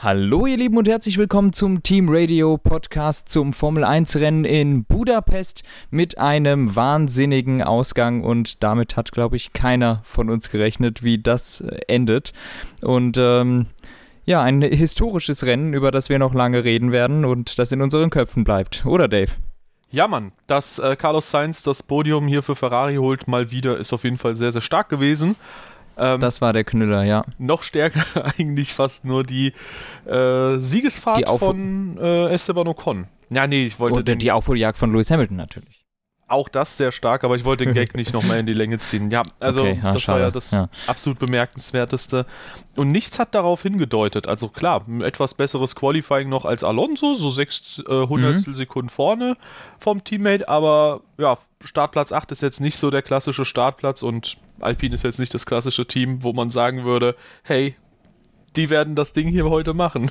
Hallo ihr Lieben und herzlich willkommen zum Team Radio Podcast zum Formel 1 Rennen in Budapest mit einem wahnsinnigen Ausgang und damit hat glaube ich keiner von uns gerechnet, wie das äh, endet und ähm, ja, ein historisches Rennen, über das wir noch lange reden werden und das in unseren Köpfen bleibt, oder Dave? Ja, Mann, dass äh, Carlos Sainz das Podium hier für Ferrari holt, mal wieder, ist auf jeden Fall sehr, sehr stark gewesen. Ähm, das war der Knüller, ja. Noch stärker eigentlich fast nur die äh, Siegesfahrt die von äh, Esteban Ocon. Ja, nee, ich wollte. Oder die Aufholjagd von Lewis Hamilton natürlich. Auch das sehr stark, aber ich wollte den Gag nicht nochmal in die Länge ziehen. Ja, also okay, ja, das schade. war ja das ja. absolut bemerkenswerteste. Und nichts hat darauf hingedeutet. Also klar, ein etwas besseres Qualifying noch als Alonso, so sechs äh, Hundertstel mhm. Sekunden vorne vom Teammate, aber ja, Startplatz 8 ist jetzt nicht so der klassische Startplatz und Alpine ist jetzt nicht das klassische Team, wo man sagen würde, hey, die werden das Ding hier heute machen.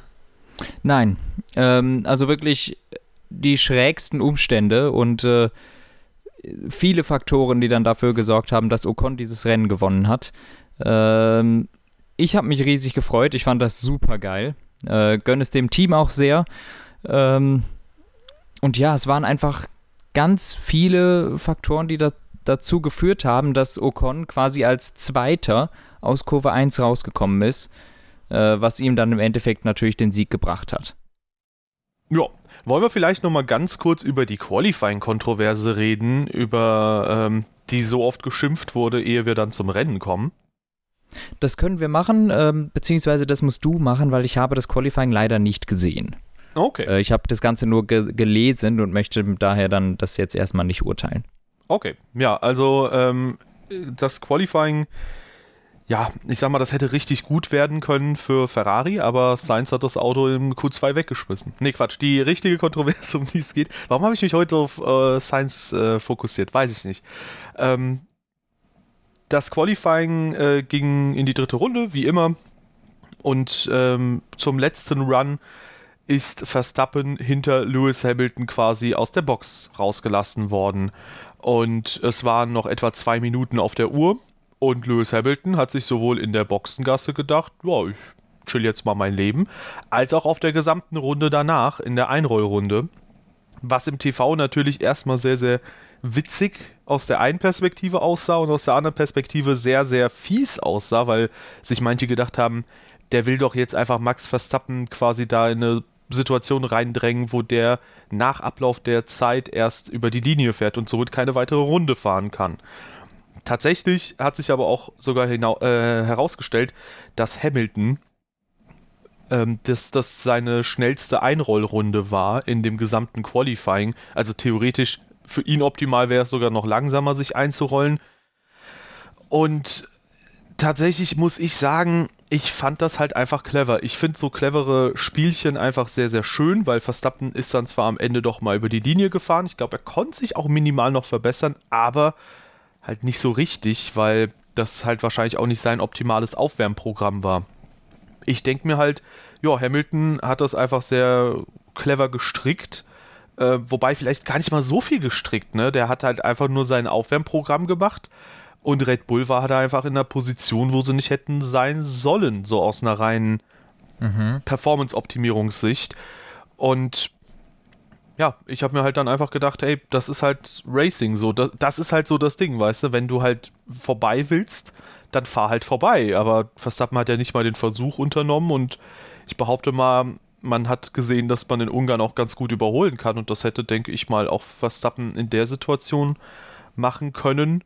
Nein, ähm, also wirklich die schrägsten Umstände und äh, viele Faktoren, die dann dafür gesorgt haben, dass Ocon dieses Rennen gewonnen hat. Ähm, ich habe mich riesig gefreut, ich fand das super geil. Äh, gönne es dem Team auch sehr. Ähm, und ja, es waren einfach ganz viele Faktoren, die da, dazu geführt haben, dass Ocon quasi als Zweiter aus Kurve 1 rausgekommen ist, äh, was ihm dann im Endeffekt natürlich den Sieg gebracht hat. Ja, wollen wir vielleicht nochmal ganz kurz über die Qualifying-Kontroverse reden, über ähm, die so oft geschimpft wurde, ehe wir dann zum Rennen kommen? Das können wir machen, ähm, beziehungsweise das musst du machen, weil ich habe das Qualifying leider nicht gesehen. Okay. Äh, ich habe das Ganze nur ge gelesen und möchte daher dann das jetzt erstmal nicht urteilen. Okay, ja, also ähm, das Qualifying, ja, ich sag mal, das hätte richtig gut werden können für Ferrari, aber Sainz hat das Auto im Q2 weggeschmissen. Nee, Quatsch, die richtige Kontroverse, um die es geht. Warum habe ich mich heute auf äh, Sainz äh, fokussiert? Weiß ich nicht. Ähm, das Qualifying äh, ging in die dritte Runde, wie immer. Und ähm, zum letzten Run ist Verstappen hinter Lewis Hamilton quasi aus der Box rausgelassen worden. Und es waren noch etwa zwei Minuten auf der Uhr. Und Lewis Hamilton hat sich sowohl in der Boxengasse gedacht, ja, ich chill jetzt mal mein Leben, als auch auf der gesamten Runde danach, in der Einrollrunde. Was im TV natürlich erstmal sehr, sehr witzig aus der einen Perspektive aussah und aus der anderen Perspektive sehr, sehr fies aussah, weil sich manche gedacht haben, der will doch jetzt einfach Max Verstappen quasi da in eine Situation reindrängen, wo der nach Ablauf der Zeit erst über die Linie fährt und somit keine weitere Runde fahren kann. Tatsächlich hat sich aber auch sogar äh, herausgestellt, dass Hamilton ähm, dass das seine schnellste Einrollrunde war in dem gesamten Qualifying. Also theoretisch für ihn optimal wäre es sogar noch langsamer, sich einzurollen. Und tatsächlich muss ich sagen, ich fand das halt einfach clever. Ich finde so clevere Spielchen einfach sehr, sehr schön, weil Verstappen ist dann zwar am Ende doch mal über die Linie gefahren. Ich glaube, er konnte sich auch minimal noch verbessern, aber halt nicht so richtig, weil das halt wahrscheinlich auch nicht sein optimales Aufwärmprogramm war. Ich denke mir halt, ja, Hamilton hat das einfach sehr clever gestrickt. Äh, wobei vielleicht gar nicht mal so viel gestrickt, ne? Der hat halt einfach nur sein Aufwärmprogramm gemacht und Red Bull war halt einfach in einer Position, wo sie nicht hätten sein sollen, so aus einer reinen mhm. Performance-Optimierungssicht. Und ja, ich habe mir halt dann einfach gedacht, ey, das ist halt Racing so. Das, das, ist halt so das Ding, weißt du, wenn du halt vorbei willst, dann fahr halt vorbei. Aber Verstappen hat ja nicht mal den Versuch unternommen und ich behaupte mal, man hat gesehen, dass man in Ungarn auch ganz gut überholen kann und das hätte, denke ich mal, auch Verstappen in der Situation machen können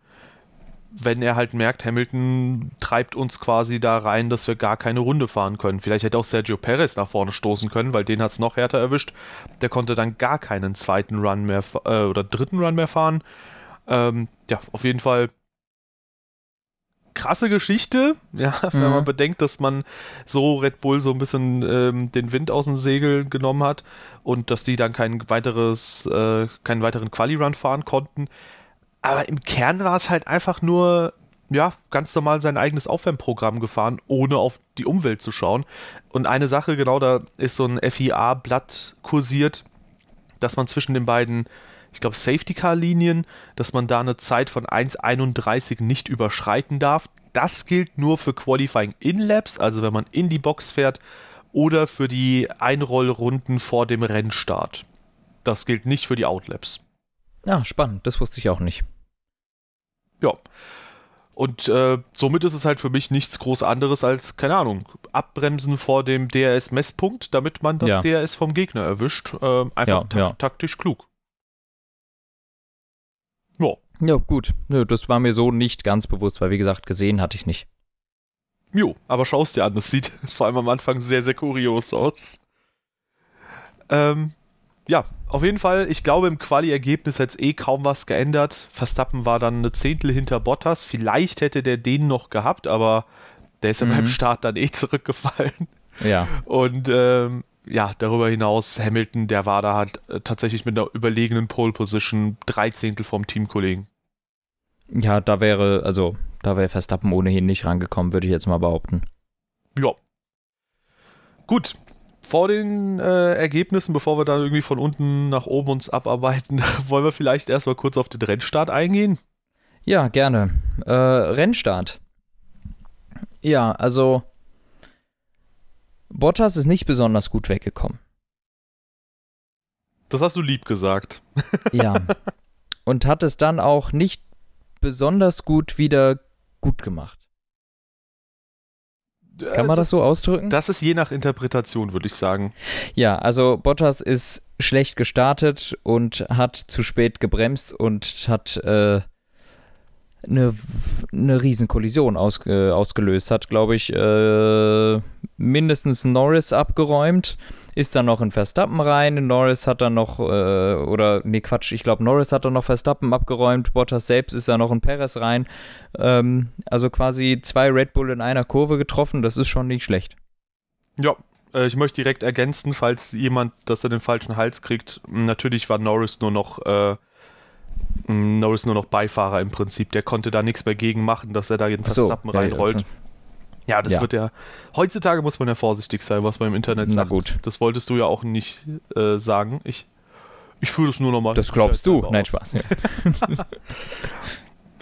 wenn er halt merkt, Hamilton treibt uns quasi da rein, dass wir gar keine Runde fahren können. Vielleicht hätte auch Sergio Perez nach vorne stoßen können, weil den hat es noch härter erwischt. Der konnte dann gar keinen zweiten Run mehr äh, oder dritten Run mehr fahren. Ähm, ja, auf jeden Fall krasse Geschichte, ja, mhm. wenn man bedenkt, dass man so Red Bull so ein bisschen ähm, den Wind aus dem Segel genommen hat und dass die dann kein weiteres, äh, keinen weiteren Quali-Run fahren konnten. Aber im Kern war es halt einfach nur, ja, ganz normal sein eigenes Aufwärmprogramm gefahren, ohne auf die Umwelt zu schauen. Und eine Sache, genau, da ist so ein FIA-Blatt kursiert, dass man zwischen den beiden, ich glaube, Safety-Car-Linien, dass man da eine Zeit von 1,31 nicht überschreiten darf. Das gilt nur für Qualifying in Laps, also wenn man in die Box fährt oder für die Einrollrunden vor dem Rennstart. Das gilt nicht für die Outlaps. Ja, spannend. Das wusste ich auch nicht. Ja. Und äh, somit ist es halt für mich nichts groß anderes als, keine Ahnung, abbremsen vor dem DRS-Messpunkt, damit man das Ja. DRS vom Gegner erwischt. Äh, einfach Ja, tak ja. taktisch klug. Ja. Ja, gut. Nö, das war mir so nicht ganz bewusst, weil wie gesagt, gesehen hatte ich nicht. Jo, aber schau's dir an, das sieht vor allem am Anfang sehr, sehr kurios aus. Ähm, ja, auf jeden Fall, ich glaube, im Quali-Ergebnis hätte es eh kaum was geändert. Verstappen war dann eine Zehntel hinter Bottas. Vielleicht hätte der den noch gehabt, aber der ist ja Mhm. beim Start dann eh zurückgefallen. Ja. Und ähm, ja, darüber hinaus, Hamilton, der war da halt äh, tatsächlich mit einer überlegenen Pole-Position drei Zehntel vom Teamkollegen. Ja, da wäre, also, da wäre Verstappen ohnehin nicht rangekommen, würde ich jetzt mal behaupten. Ja. Gut. Vor den äh, Ergebnissen, bevor wir da irgendwie von unten nach oben uns abarbeiten, wollen wir vielleicht erstmal kurz auf den Rennstart eingehen. Ja, gerne. Äh, Rennstart. Ja, also Bottas ist nicht besonders gut weggekommen. Das hast du lieb gesagt. Ja. Und hat es dann auch nicht besonders gut wieder gut gemacht. Kann man das, so ausdrücken? Äh, Das ist je nach Interpretation, würde ich sagen. Ja, also Bottas ist schlecht gestartet und hat zu spät gebremst und hat äh, eine, eine Riesenkollision ausge, ausgelöst. Hat, glaube ich, äh, mindestens Norris abgeräumt, ist dann noch in Verstappen rein. Norris hat dann noch, äh, oder nee, Quatsch, ich glaube, Norris hat dann noch Verstappen abgeräumt. Bottas selbst ist dann noch in Perez rein. Ähm, also quasi zwei Red Bull in einer Kurve getroffen. Das ist schon nicht schlecht. Ja, äh, ich möchte direkt ergänzen, falls jemand, dass er den falschen Hals kriegt. Natürlich war Norris nur noch äh, Norris nur noch Beifahrer im Prinzip. Der konnte da nichts mehr gegen machen, dass er da jeden Ach so, Verstappen ja, ja, das Ja. wird ja. Heutzutage muss man ja vorsichtig sein, was man im Internet Na sagt. gut. Das wolltest du ja auch nicht äh, sagen. Ich, ich fühle das nur nochmal. Das glaubst du. Nein, Spaß. Ja.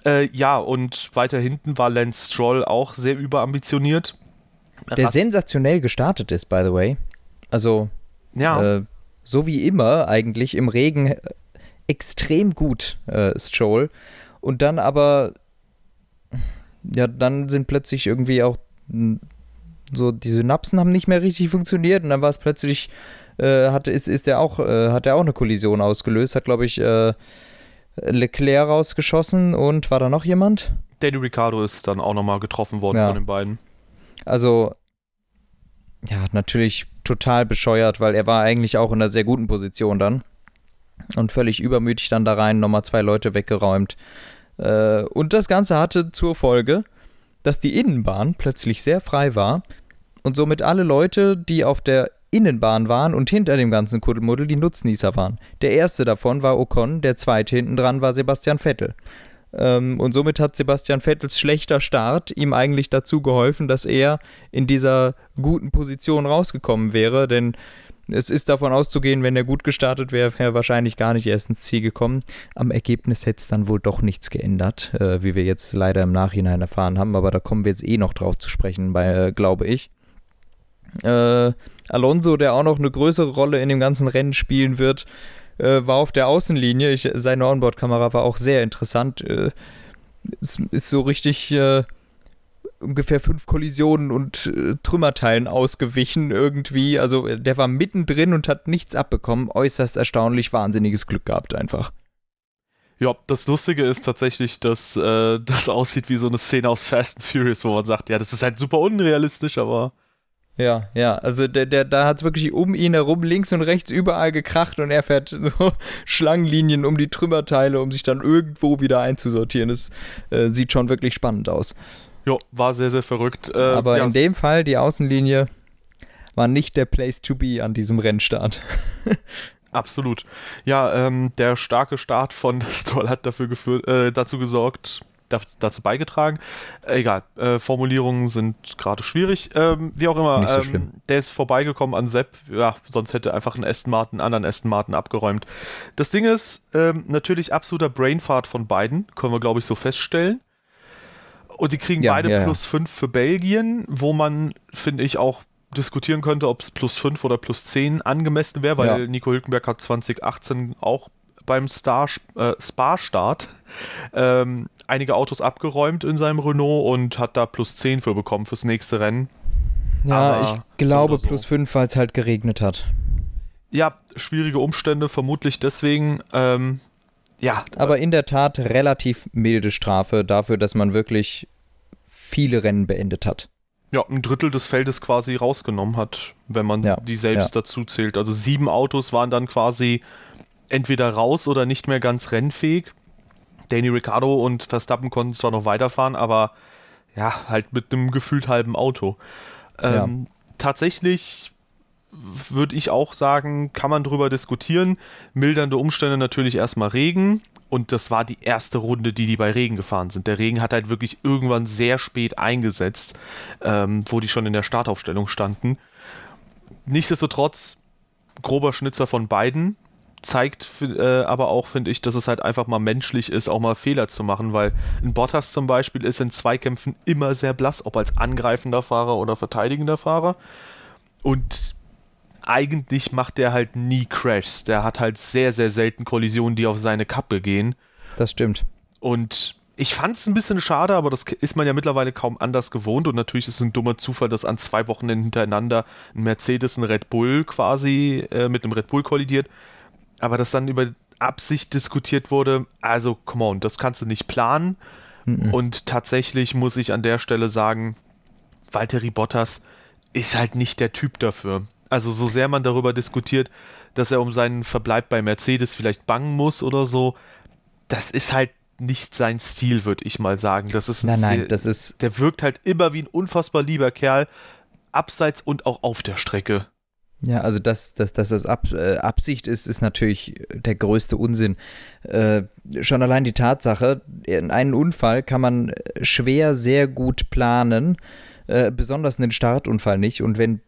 Äh, ja, und weiter hinten war Lance Stroll auch sehr überambitioniert. Der Rast- sensationell gestartet ist, by the way. Also, ja, äh, so wie immer eigentlich im Regen äh, extrem gut, äh, Stroll. Und dann aber, ja, dann sind plötzlich irgendwie auch so, die Synapsen haben nicht mehr richtig funktioniert und dann war es plötzlich, äh, hat, ist, ist er auch, äh, hat er auch eine Kollision ausgelöst, hat, glaube ich, äh, Leclerc rausgeschossen und war da noch jemand? Danny Ricciardo ist dann auch nochmal getroffen worden Ja. von den beiden. Also, ja, natürlich total bescheuert, weil er war eigentlich auch in einer sehr guten Position dann. Und völlig übermütig dann da rein, nochmal zwei Leute weggeräumt. Äh, und das Ganze hatte zur Folge, dass die Innenbahn plötzlich sehr frei war und somit alle Leute, die auf der Innenbahn waren und hinter dem ganzen Kuddelmuddel die Nutznießer waren. Der erste davon war Ocon, der zweite hinten dran war Sebastian Vettel. Ähm, und somit hat Sebastian Vettels schlechter Start ihm eigentlich dazu geholfen, dass er in dieser guten Position rausgekommen wäre, denn es ist davon auszugehen, wenn er gut gestartet wäre, wäre er wahrscheinlich gar nicht erst ins Ziel gekommen. Am Ergebnis hätte es dann wohl doch nichts geändert, äh, wie wir jetzt leider im Nachhinein erfahren haben, aber da kommen wir jetzt eh noch drauf zu sprechen, bei, äh, glaube ich. Äh, Alonso, der auch noch eine größere Rolle in dem ganzen Rennen spielen wird, äh, war auf der Außenlinie. Ich, seine Onboard-Kamera war auch sehr interessant. Äh, es ist so richtig äh, ungefähr fünf Kollisionen und äh, Trümmerteilen ausgewichen irgendwie. Also äh, der war mittendrin und hat nichts abbekommen. Äußerst erstaunlich, wahnsinniges Glück gehabt einfach. Ja, das Lustige ist tatsächlich, dass äh, das aussieht wie so eine Szene aus Fast and Furious, wo man sagt, ja, das ist halt super unrealistisch, aber Ja, ja, also der, der, da hat es wirklich um ihn herum links und rechts überall gekracht und er fährt so Schlangenlinien um die Trümmerteile, um sich dann irgendwo wieder einzusortieren. Das äh, sieht schon wirklich spannend aus. Ja, war sehr, sehr verrückt. Äh, Aber ja, in dem Fall, die Außenlinie war nicht der Place to be an diesem Rennstart. Absolut. Ja, ähm, der starke Start von Stroll hat dafür geführt, äh, dazu gesorgt, da, dazu beigetragen. Äh, egal, äh, Formulierungen sind gerade schwierig. Ähm, wie auch immer, so ähm, der ist vorbeigekommen an Sepp. Ja, sonst hätte einfach ein Aston Martin, einen anderen Aston Martin abgeräumt. Das Ding ist, ähm, natürlich absoluter Brainfart von beiden, können wir glaube ich so feststellen. Und die kriegen Ja, beide ja, plus 5 für Belgien, wo man, finde ich, auch diskutieren könnte, ob es plus 5 oder plus 10 angemessen wäre, weil. Nico Hülkenberg hat 2018 auch beim Star, äh, Spa-Start ähm, einige Autos abgeräumt in seinem Renault und hat da plus 10 für bekommen fürs nächste Rennen. Ja, Aber ich so glaube oder so. plus 5, weil es halt geregnet hat. Ja, schwierige Umstände, vermutlich deswegen. Ähm, ja, Aber in der Tat relativ milde Strafe dafür, dass man wirklich viele Rennen beendet hat. ja, ein Drittel des Feldes quasi rausgenommen hat, wenn man Ja, die selbst dazu zählt. Also sieben Autos waren dann quasi entweder raus oder nicht mehr ganz rennfähig. Danny Ricciardo und Verstappen konnten zwar noch weiterfahren, aber ja, halt mit einem gefühlt halben Auto. Ähm, Tatsächlich würde ich auch sagen, kann man drüber diskutieren. Mildernde Umstände natürlich erstmal Regen. Und das war die erste Runde, die die bei Regen gefahren sind. Der Regen hat halt wirklich irgendwann sehr spät eingesetzt, ähm, wo die schon in der Startaufstellung standen. Nichtsdestotrotz, grober Schnitzer von beiden. Zeigt äh, aber auch, finde ich, dass es halt einfach mal menschlich ist, auch mal Fehler zu machen, weil ein Bottas zum Beispiel ist in Zweikämpfen immer sehr blass, ob als angreifender Fahrer oder verteidigender Fahrer. Und eigentlich macht der halt nie Crashs. Der hat halt sehr, sehr selten Kollisionen, die auf seine Kappe gehen. Das stimmt. Und ich fand es ein bisschen schade, aber das ist man ja mittlerweile kaum anders gewohnt. Und natürlich ist es ein dummer Zufall, dass an zwei Wochenenden hintereinander ein Mercedes, ein Red Bull quasi äh, mit einem Red Bull kollidiert. Aber dass dann über Absicht diskutiert wurde, also come on, das kannst du nicht planen. Mhm. Und tatsächlich muss ich an der Stelle sagen, Valtteri Bottas ist halt nicht der Typ dafür. Also so sehr man darüber diskutiert, dass er um seinen Verbleib bei Mercedes vielleicht bangen muss oder so, das ist halt nicht sein Stil, würde ich mal sagen. Das ist ein Nein, nein, sehr- das ist, der wirkt halt immer wie ein unfassbar lieber Kerl, abseits und auch auf der Strecke. ja, also dass, dass, dass das Ab, äh, Absicht ist, ist natürlich der größte Unsinn. Äh, schon allein die Tatsache, in einen Unfall kann man schwer sehr gut planen, äh, besonders einen Startunfall nicht. Und wenn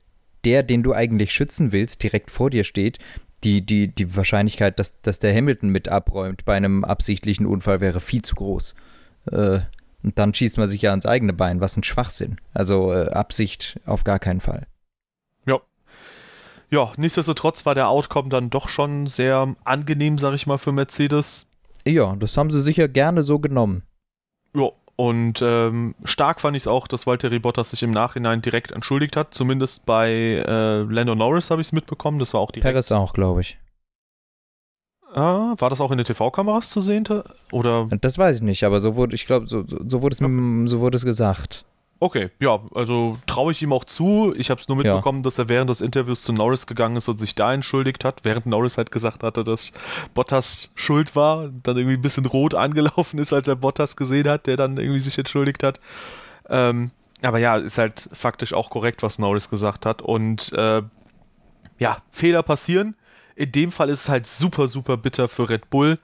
der, den du eigentlich schützen willst, direkt vor dir steht, die, die, die Wahrscheinlichkeit, dass, dass der Hamilton mit abräumt bei einem absichtlichen Unfall wäre viel zu groß. Äh, und dann schießt man sich ja ans eigene Bein, was ein Schwachsinn. Also äh, Absicht auf gar keinen Fall. Ja. Ja, nichtsdestotrotz war der Outcome dann doch schon sehr angenehm, sag ich mal, für Mercedes. Ja, das haben sie sicher gerne so genommen. Und ähm, stark fand ich es auch, dass Valtteri Bottas sich im Nachhinein direkt entschuldigt hat. Zumindest bei äh, Lando Norris habe ich es mitbekommen. Das war auch direkt. Perez auch, glaube ich. Ah, war das auch in den TV-Kameras zu sehen? Oder? Das weiß ich nicht, aber so wurde, ich glaube, so, so, so, wurde es, m- so wurde es gesagt. Okay, ja, also traue ich ihm auch zu. Ich habe es nur Ja. mitbekommen, dass er während des Interviews zu Norris gegangen ist und sich da entschuldigt hat, während Norris halt gesagt hatte, dass Bottas schuld war, dann irgendwie ein bisschen rot angelaufen ist, als er Bottas gesehen hat, der dann irgendwie sich entschuldigt hat. Ähm, aber ja, ist halt faktisch auch korrekt, was Norris gesagt hat. Und äh, ja, Fehler passieren. In dem Fall ist es halt super, super bitter für Red Bull.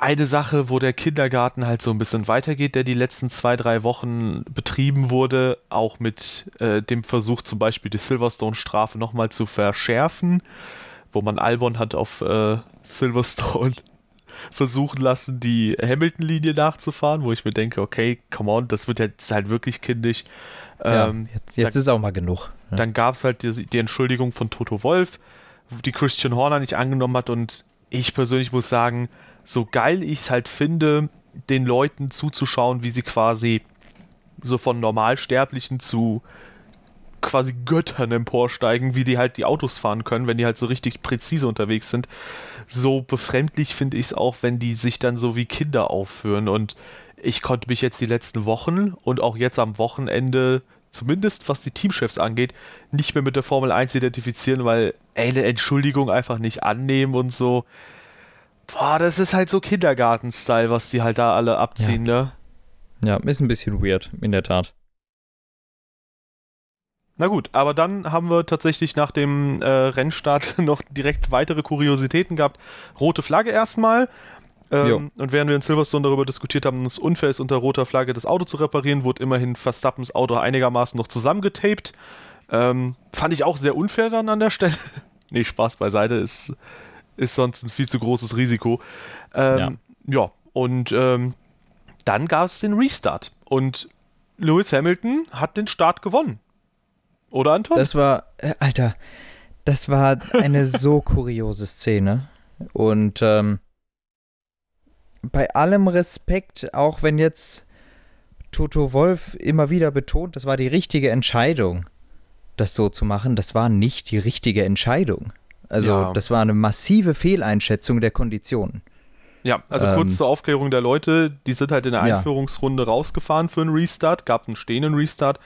Eine Sache, wo der Kindergarten halt so ein bisschen weitergeht, der die letzten zwei, drei Wochen betrieben wurde, auch mit äh, dem Versuch zum Beispiel die Silverstone-Strafe nochmal zu verschärfen, wo man Albon hat auf äh, Silverstone versuchen lassen, die Hamilton-Linie nachzufahren, wo ich mir denke, okay, come on, das wird jetzt halt wirklich kindisch. Ähm, ja, jetzt jetzt ist auch mal genug. Ja. dann gab es halt die, die Entschuldigung von Toto Wolf, die Christian Horner nicht angenommen hat. Und ich persönlich muss sagen, so geil ich es halt finde, den Leuten zuzuschauen, wie sie quasi so von Normalsterblichen zu quasi Göttern emporsteigen, wie die halt die Autos fahren können, wenn die halt so richtig präzise unterwegs sind. So befremdlich finde ich es auch, wenn die sich dann so wie Kinder aufführen. Und ich konnte mich jetzt die letzten Wochen und auch jetzt am Wochenende, zumindest was die Teamchefs angeht, nicht mehr mit der Formel 1 identifizieren, weil, eine Entschuldigung einfach nicht annehmen und so. Boah, das ist halt so Kindergarten-Style, was die halt da alle abziehen, ne? ja, ist ein bisschen weird, in der Tat. Na gut, aber dann haben wir tatsächlich nach dem äh, Rennstart noch direkt weitere Kuriositäten gehabt. Rote Flagge erstmal. Ähm, und während wir in Silverstone darüber diskutiert haben, dass es unfair ist, unter roter Flagge das Auto zu reparieren, wurde immerhin Verstappens Auto einigermaßen noch zusammengetaped. Ähm, fand ich auch sehr unfair dann an der Stelle. nee, Spaß beiseite, ist, ist sonst ein viel zu großes Risiko. Ähm, ja. und ähm, dann gab es den Restart. Und Lewis Hamilton hat den Start gewonnen. Oder Anton? Das war, äh, Alter, das war eine so kuriose Szene. Und ähm, bei allem Respekt, auch wenn jetzt Toto Wolf immer wieder betont, das war die richtige Entscheidung, das so zu machen, das war nicht die richtige Entscheidung. Also Ja. das war eine massive Fehleinschätzung der Konditionen. Ja, also Ähm, kurz zur Aufklärung der Leute, die sind halt in der Ja. Einführungsrunde rausgefahren für einen Restart, gab einen stehenden Restart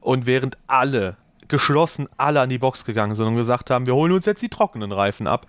und während alle, geschlossen alle an die Box gegangen sind und gesagt haben, wir holen uns jetzt die trockenen Reifen ab,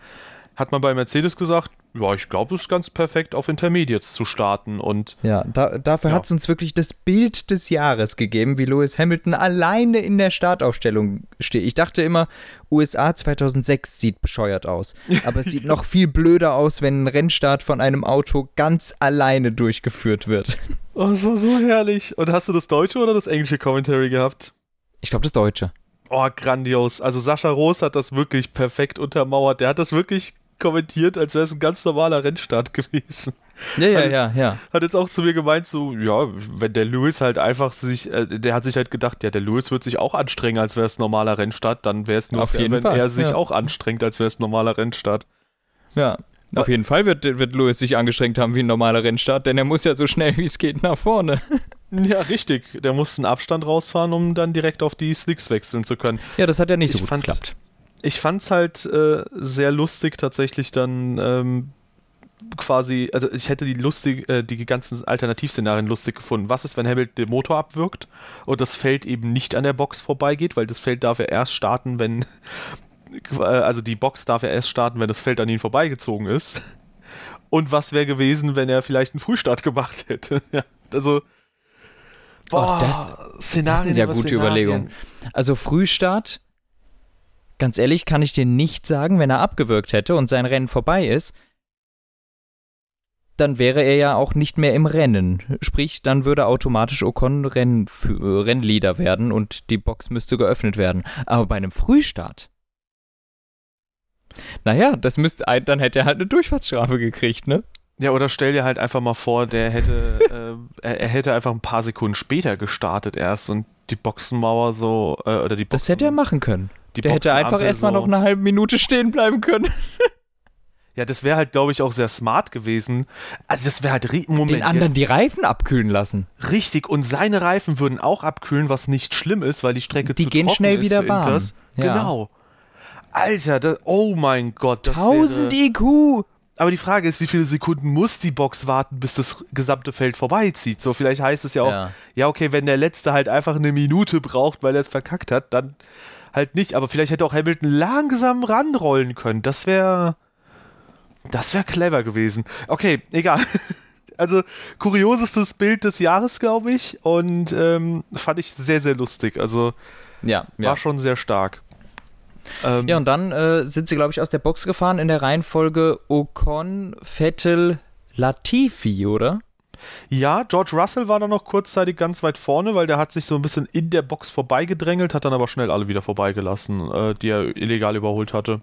hat man bei Mercedes gesagt, ja, ich glaube, es ist ganz perfekt auf Intermediates zu starten und Ja, da, dafür Ja. hat es uns wirklich das Bild des Jahres gegeben, wie Lewis Hamilton alleine in der Startaufstellung steht. Ich dachte immer, USA 2006 sieht bescheuert aus. Aber es sieht noch viel blöder aus, wenn ein Rennstart von einem Auto ganz alleine durchgeführt wird. oh, es war so herrlich. Und hast du das deutsche oder das englische Commentary gehabt? Ich glaube, das Deutsche. Oh, grandios. Also Sascha Roos hat das wirklich perfekt untermauert. Der hat das wirklich kommentiert, als wäre es ein ganz normaler Rennstart gewesen. Ja, ja, Also- ja, ja. Hat jetzt auch zu mir gemeint, so, ja, wenn der Lewis halt einfach sich, äh, der hat sich halt gedacht, ja, der Lewis wird sich auch anstrengen, als wäre es ein normaler Rennstart, dann wäre es nur Auf jeden wenn Fall, er sich ja. auch anstrengt, als wäre es ein normaler Rennstart. Ja. Auf jeden Fall wird, wird Lewis sich angestrengt haben wie ein normaler Rennstart, denn er muss ja so schnell wie es geht nach vorne. Ja, richtig. Der musste einen Abstand rausfahren, um dann direkt auf die Slicks wechseln zu können. Ja, das hat ja nicht so Ich gut fand- geklappt. Ich fand's halt äh, sehr lustig tatsächlich dann ähm, quasi, also ich hätte die lustig, äh, die ganzen Alternativszenarien lustig gefunden. Was ist, wenn Hamilton den Motor abwirkt und das Feld eben nicht an der Box vorbeigeht, weil das Feld darf er erst starten, wenn äh, also die Box darf er erst starten, wenn das Feld an ihn vorbeigezogen ist. Und was wäre gewesen, wenn er vielleicht einen Frühstart gemacht hätte? Ja, also Oh, das- Das sind ja gute Szenarien. Überlegungen. Also Frühstart, ganz ehrlich, kann ich dir nicht sagen, wenn er abgewürgt hätte und sein Rennen vorbei ist, dann wäre er ja auch nicht mehr im Rennen. Sprich, dann würde automatisch Ocon Renn, Rennleader werden und die Box müsste geöffnet werden. Aber bei einem Frühstart. Naja, das müsste dann hätte er halt eine Durchfahrtsstrafe gekriegt, ne? Ja, oder stell dir halt einfach mal vor, der hätte, äh, er, er hätte einfach ein paar Sekunden später gestartet erst und die Boxenmauer so, äh, oder die Boxen, Das hätte er machen können. Die Der hätte einfach erstmal so, noch eine halbe Minute stehen bleiben können. Ja, das wäre halt, glaube ich, auch sehr smart gewesen. Also das wäre halt, Moment, Den anderen jetzt, die Reifen abkühlen lassen. richtig, und seine Reifen würden auch abkühlen, was nicht schlimm ist, weil die Strecke Die zu gehen trocken schnell ist wieder für warm. Inters. Ja. Genau. Alter, das, oh mein Gott. Das 1000 wäre, IQ! aber die Frage ist, wie viele Sekunden muss die Box warten, bis das gesamte Feld vorbeizieht? So, vielleicht heißt es ja auch, Ja. ja, okay, wenn der Letzte halt einfach eine Minute braucht, weil er es verkackt hat, dann halt nicht. Aber vielleicht hätte auch Hamilton langsam ranrollen können. Das wäre. Das wäre clever gewesen. Okay, egal. Also, kuriosestes Bild des Jahres, glaube ich. Und ähm, fand ich sehr, sehr lustig. Also, Ja, ja. war schon sehr stark. Ähm, Ja, und dann äh, sind sie, glaube ich, aus der Box gefahren in der Reihenfolge Ocon, Vettel, Latifi, oder? Ja, George Russell war dann noch kurzzeitig ganz weit vorne, weil der hat sich so ein bisschen in der Box vorbeigedrängelt, hat dann aber schnell alle wieder vorbeigelassen, äh, die er illegal überholt hatte.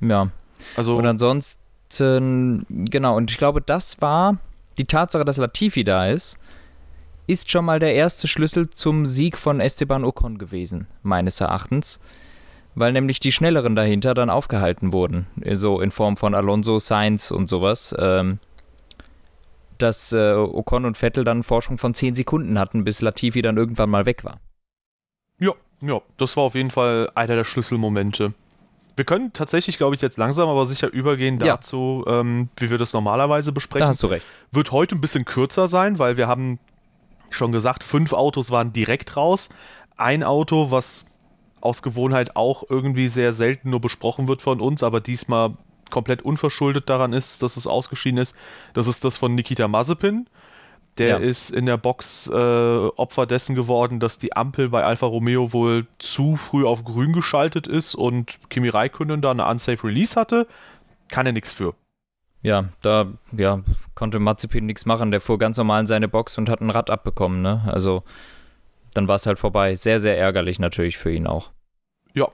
Ja. Also, Und ansonsten, genau, und ich glaube, das war die Tatsache, dass Latifi da ist, ist schon mal der erste Schlüssel zum Sieg von Esteban Ocon gewesen, meines Erachtens. Weil nämlich die Schnelleren dahinter dann aufgehalten wurden. So in Form von Alonso, Sainz und sowas. Ähm, dass äh, Ocon und Vettel dann einen Vorsprung von 10 Sekunden hatten, bis Latifi dann irgendwann mal weg war. ja, ja, das war auf jeden Fall einer der Schlüsselmomente. Wir können tatsächlich, glaube ich, jetzt langsam aber sicher übergehen Ja. dazu, ähm, wie wir das normalerweise Da besprechen. hast du recht. Wird heute ein bisschen kürzer sein, weil wir haben schon gesagt, fünf Autos waren direkt raus. Ein Auto, was aus Gewohnheit auch irgendwie sehr selten nur besprochen wird von uns, aber diesmal komplett unverschuldet daran ist, dass es ausgeschieden ist, das ist das von Nikita Mazepin. Der Ja. ist in der Box äh, Opfer dessen geworden, dass die Ampel bei Alfa Romeo wohl zu früh auf grün geschaltet ist und Kimi Räikkönen da eine unsafe Release hatte. Kann er nichts für. Ja, da ja, konnte Mazepin nichts machen. Der fuhr ganz normal in seine Box und hat ein Rad abbekommen, ne? Also dann war es halt vorbei. Sehr, sehr ärgerlich natürlich für ihn auch. Ja,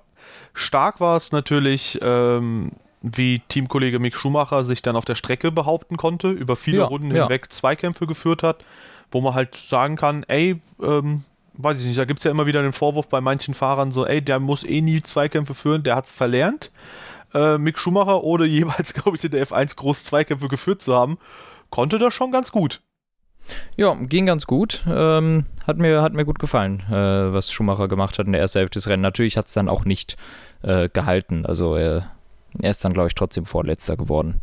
stark war es natürlich, ähm, wie Teamkollege Mick Schumacher sich dann auf der Strecke behaupten konnte, über viele Ja, Runden ja. hinweg Zweikämpfe geführt hat, wo man halt sagen kann, ey, ähm, weiß ich nicht, da gibt es ja immer wieder den Vorwurf bei manchen Fahrern so, ey, der muss eh nie Zweikämpfe führen, der hat es verlernt. Äh, Mick Schumacher, ohne jeweils, glaube ich, in der F1 groß Zweikämpfe geführt zu haben, konnte das schon ganz gut. Ja, ging ganz gut. Ähm, hat, mir, hat mir gut gefallen, äh, was Schumacher gemacht hat in der ersten Hälfte des Rennens. Natürlich hat es dann auch nicht äh, gehalten. Also äh, er ist dann, glaube ich, trotzdem Vorletzter geworden.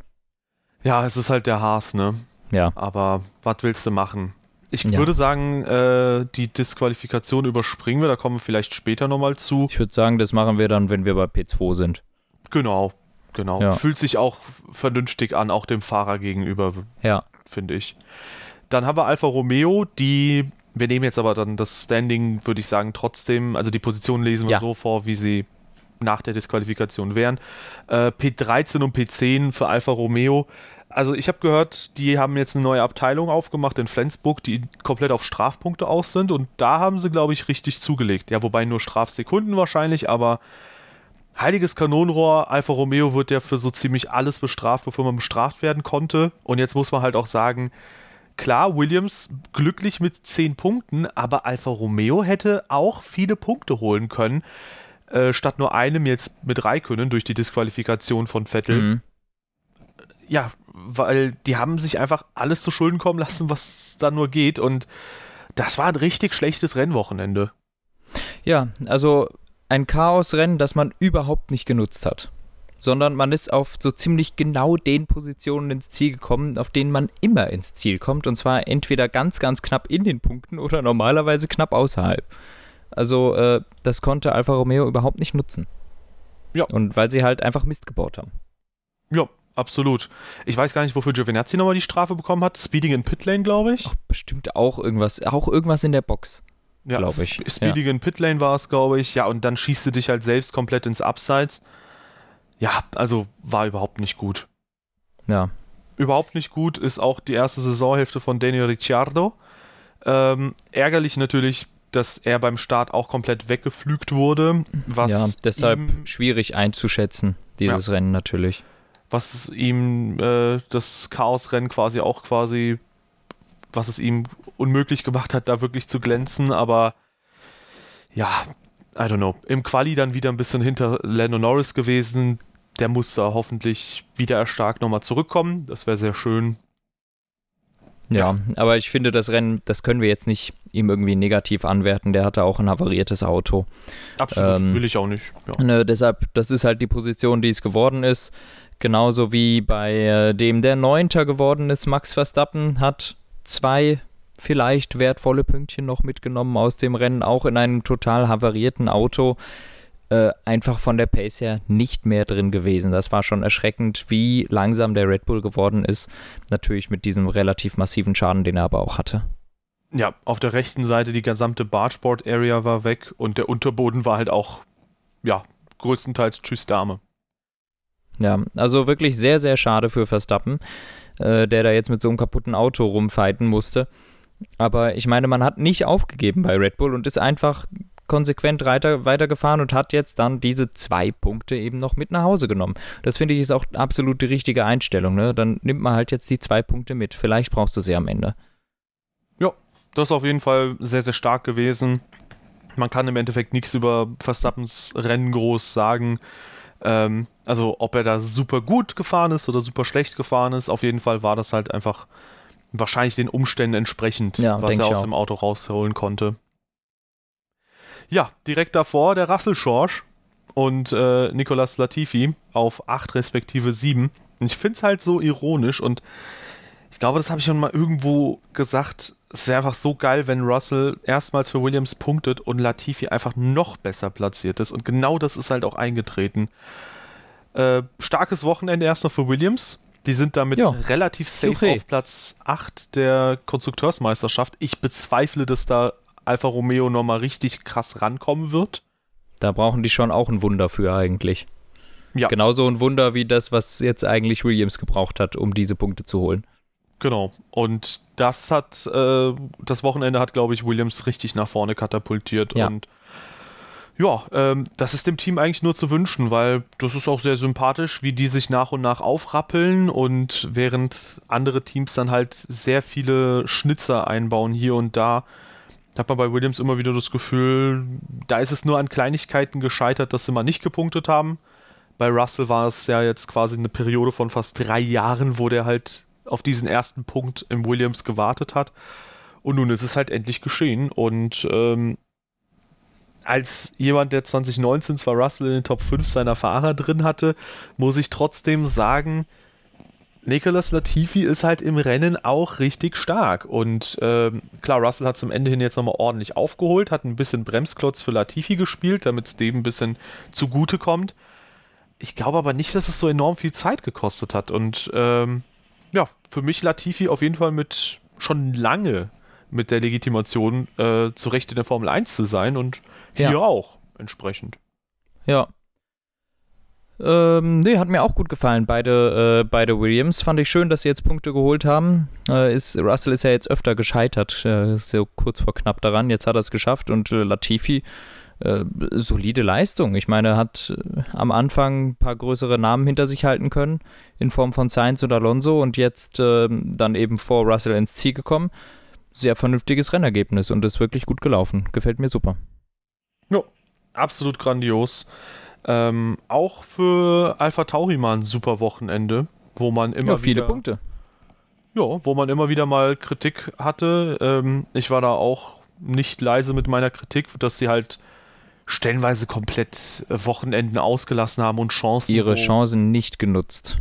Ja, es ist halt der Haas, ne? Ja. Aber was willst du machen? Ich Ja. würde sagen, äh, die Disqualifikation überspringen wir, da kommen wir vielleicht später nochmal zu. Ich würde sagen, das machen wir dann, wenn wir bei P2 sind. Genau, genau. Ja. Fühlt sich auch vernünftig an, auch dem Fahrer gegenüber, Ja. finde ich. Dann haben wir Alfa Romeo, die, wir nehmen jetzt aber dann das Standing, würde ich sagen, trotzdem, also die Position lesen wir Ja. so vor, wie sie nach der Disqualifikation wären. Äh, P13 und P10 für Alfa Romeo. Also ich habe gehört, die haben jetzt eine neue Abteilung aufgemacht in Flensburg, die komplett auf Strafpunkte aus sind und da haben sie, glaube ich, richtig zugelegt. Ja, wobei nur Strafsekunden wahrscheinlich, aber heiliges Kanonenrohr, Alfa Romeo wird ja für so ziemlich alles bestraft, wofür man bestraft werden konnte. Und jetzt muss man halt auch sagen, klar, Williams glücklich mit 10 Punkten, aber Alfa Romeo hätte auch viele Punkte holen können, äh, statt nur einem jetzt mit Raikönnen durch die Disqualifikation von Vettel. Mhm. Ja, weil die haben sich einfach alles zu Schulden kommen lassen, was da nur geht. Und das war ein richtig schlechtes Rennwochenende. Ja, also ein Chaosrennen, das man überhaupt nicht genutzt hat. Sondern man ist auf so ziemlich genau den Positionen ins Ziel gekommen, auf denen man immer ins Ziel kommt. Und zwar entweder ganz, ganz knapp in den Punkten oder normalerweise knapp außerhalb. Also äh, das konnte Alfa Romeo überhaupt nicht nutzen. Ja. Und weil sie halt einfach Mist gebaut haben. Ja, absolut. Ich weiß gar nicht, wofür Giovinazzi nochmal die Strafe bekommen hat. Speeding in Pitlane, glaube ich. Ach, bestimmt auch irgendwas, auch irgendwas in der Box. ja, glaub ich. Speeding in Pitlane war es, glaube ich. Ja, und dann schießt du dich halt selbst komplett ins Abseits. Ja, also war überhaupt nicht gut. Ja. Überhaupt nicht gut ist auch die erste Saisonhälfte von Daniel Ricciardo. Ähm, ärgerlich natürlich, dass er beim Start auch komplett weggeflügt wurde. Was ja, deshalb ihm, schwierig einzuschätzen, dieses Rennen natürlich. was ihm äh, das Chaosrennen quasi auch quasi, was es ihm unmöglich gemacht hat, da wirklich zu glänzen. Aber ja, I don't know. Im Quali dann wieder ein bisschen hinter Lando Norris gewesen. Der muss da hoffentlich wieder erstarkt nochmal zurückkommen. Das wäre sehr schön. Ja, aber ich finde, das Rennen, das können wir jetzt nicht ihm irgendwie negativ anwerten. Der hatte auch ein havariertes Auto. Absolut, Ähm, will ich auch nicht. Ja. Ne, deshalb, das ist halt die Position, die es geworden ist. Genauso wie bei äh, dem, der Neunter geworden ist, Max Verstappen, hat zwei vielleicht wertvolle Pünktchen noch mitgenommen aus dem Rennen, auch in einem total havarierten Auto. Äh, einfach von der Pace her nicht mehr drin gewesen. Das war schon erschreckend, wie langsam der Red Bull geworden ist. Natürlich mit diesem relativ massiven Schaden, den er aber auch hatte. Ja, auf der rechten Seite die gesamte Bargeboard-Area war weg und der Unterboden war halt auch, ja, größtenteils Tschüss Dame. Ja, also wirklich sehr, sehr schade für Verstappen, äh, der da jetzt mit so einem kaputten Auto rumfighten musste. Aber ich meine, man hat nicht aufgegeben bei Red Bull und ist einfach konsequent weiter, weitergefahren und hat jetzt dann diese zwei Punkte eben noch mit nach Hause genommen. Das finde ich ist auch absolut die richtige Einstellung. Ne? Dann nimmt man halt jetzt die zwei Punkte mit. Vielleicht brauchst du sie am Ende. Das ist auf jeden Fall sehr, sehr stark gewesen. Man kann im Endeffekt nichts über Verstappens Rennen groß sagen. Ähm, also, ob er da super gut gefahren ist oder super schlecht gefahren ist, auf jeden Fall war das halt einfach wahrscheinlich den Umständen entsprechend, Ja, was er aus auch. dem Auto rausholen konnte. Ja, direkt davor der Russell Schorsch und äh, Nicolas Latifi auf 8 respektive 7. Und ich finde es halt so ironisch und ich glaube, das habe ich schon mal irgendwo gesagt. Es wäre einfach so geil, wenn Russell erstmals für Williams punktet und Latifi einfach noch besser platziert ist. Und genau das ist halt auch eingetreten. Äh, starkes Wochenende erst noch für Williams. Die sind damit Ja. relativ safe Okay. auf Platz 8 der Konstrukteursmeisterschaft. Ich bezweifle, dass da Alfa Romeo nochmal richtig krass rankommen wird. Da brauchen die schon auch ein Wunder für eigentlich. Ja. Genauso ein Wunder wie das, was jetzt eigentlich Williams gebraucht hat, um diese Punkte zu holen. Genau. Und das hat, äh, das Wochenende hat, glaube ich, Williams richtig nach vorne katapultiert. Ja. Und ja, ähm, das ist dem Team eigentlich nur zu wünschen, weil das ist auch sehr sympathisch, wie die sich nach und nach aufrappeln und während andere Teams dann halt sehr viele Schnitzer einbauen hier und da, hat man bei Williams immer wieder das Gefühl, da ist es nur an Kleinigkeiten gescheitert, dass sie mal nicht gepunktet haben. Bei Russell war es ja jetzt quasi eine Periode von fast drei Jahren, wo der halt auf diesen ersten Punkt im Williams gewartet hat. Und nun ist es halt endlich geschehen. Und ähm, als jemand, der 2019 zwar Russell in den Top 5 seiner Fahrer drin hatte, muss ich trotzdem sagen, Nicolas Latifi ist halt im Rennen auch richtig stark. Und ähm, klar, Russell hat zum Ende hin jetzt nochmal ordentlich aufgeholt, hat ein bisschen Bremsklotz für Latifi gespielt, damit es dem ein bisschen zugute kommt. Ich glaube aber nicht, dass es so enorm viel Zeit gekostet hat. Und ähm, ja, für mich Latifi auf jeden Fall mit schon lange mit der Legitimation äh, zu Recht in der Formel 1 zu sein und hier ja. auch entsprechend. Ja, ähm, nee, hat mir auch gut gefallen. Beide, äh, beide Williams fand ich schön, dass sie jetzt Punkte geholt haben. Äh, ist, Russell ist ja jetzt öfter gescheitert, äh, ist so kurz vor knapp daran. Jetzt hat er es geschafft und äh, Latifi, äh, solide Leistung. Ich meine, hat äh, am Anfang ein paar größere Namen hinter sich halten können, in Form von Sainz und Alonso und jetzt ähm, dann eben vor Russell ins Ziel gekommen. Sehr vernünftiges Rennergebnis und ist wirklich gut gelaufen. Gefällt mir super. Ja, absolut grandios. Ähm, auch für Alpha Tauri mal ein super Wochenende, wo man immer ja, viele wieder, Punkte. Ja, wo man immer wieder mal Kritik hatte. Ähm, ich war da auch nicht leise mit meiner Kritik, dass sie halt stellenweise komplett Wochenenden ausgelassen haben und Chancen. Ihre Chancen nicht genutzt.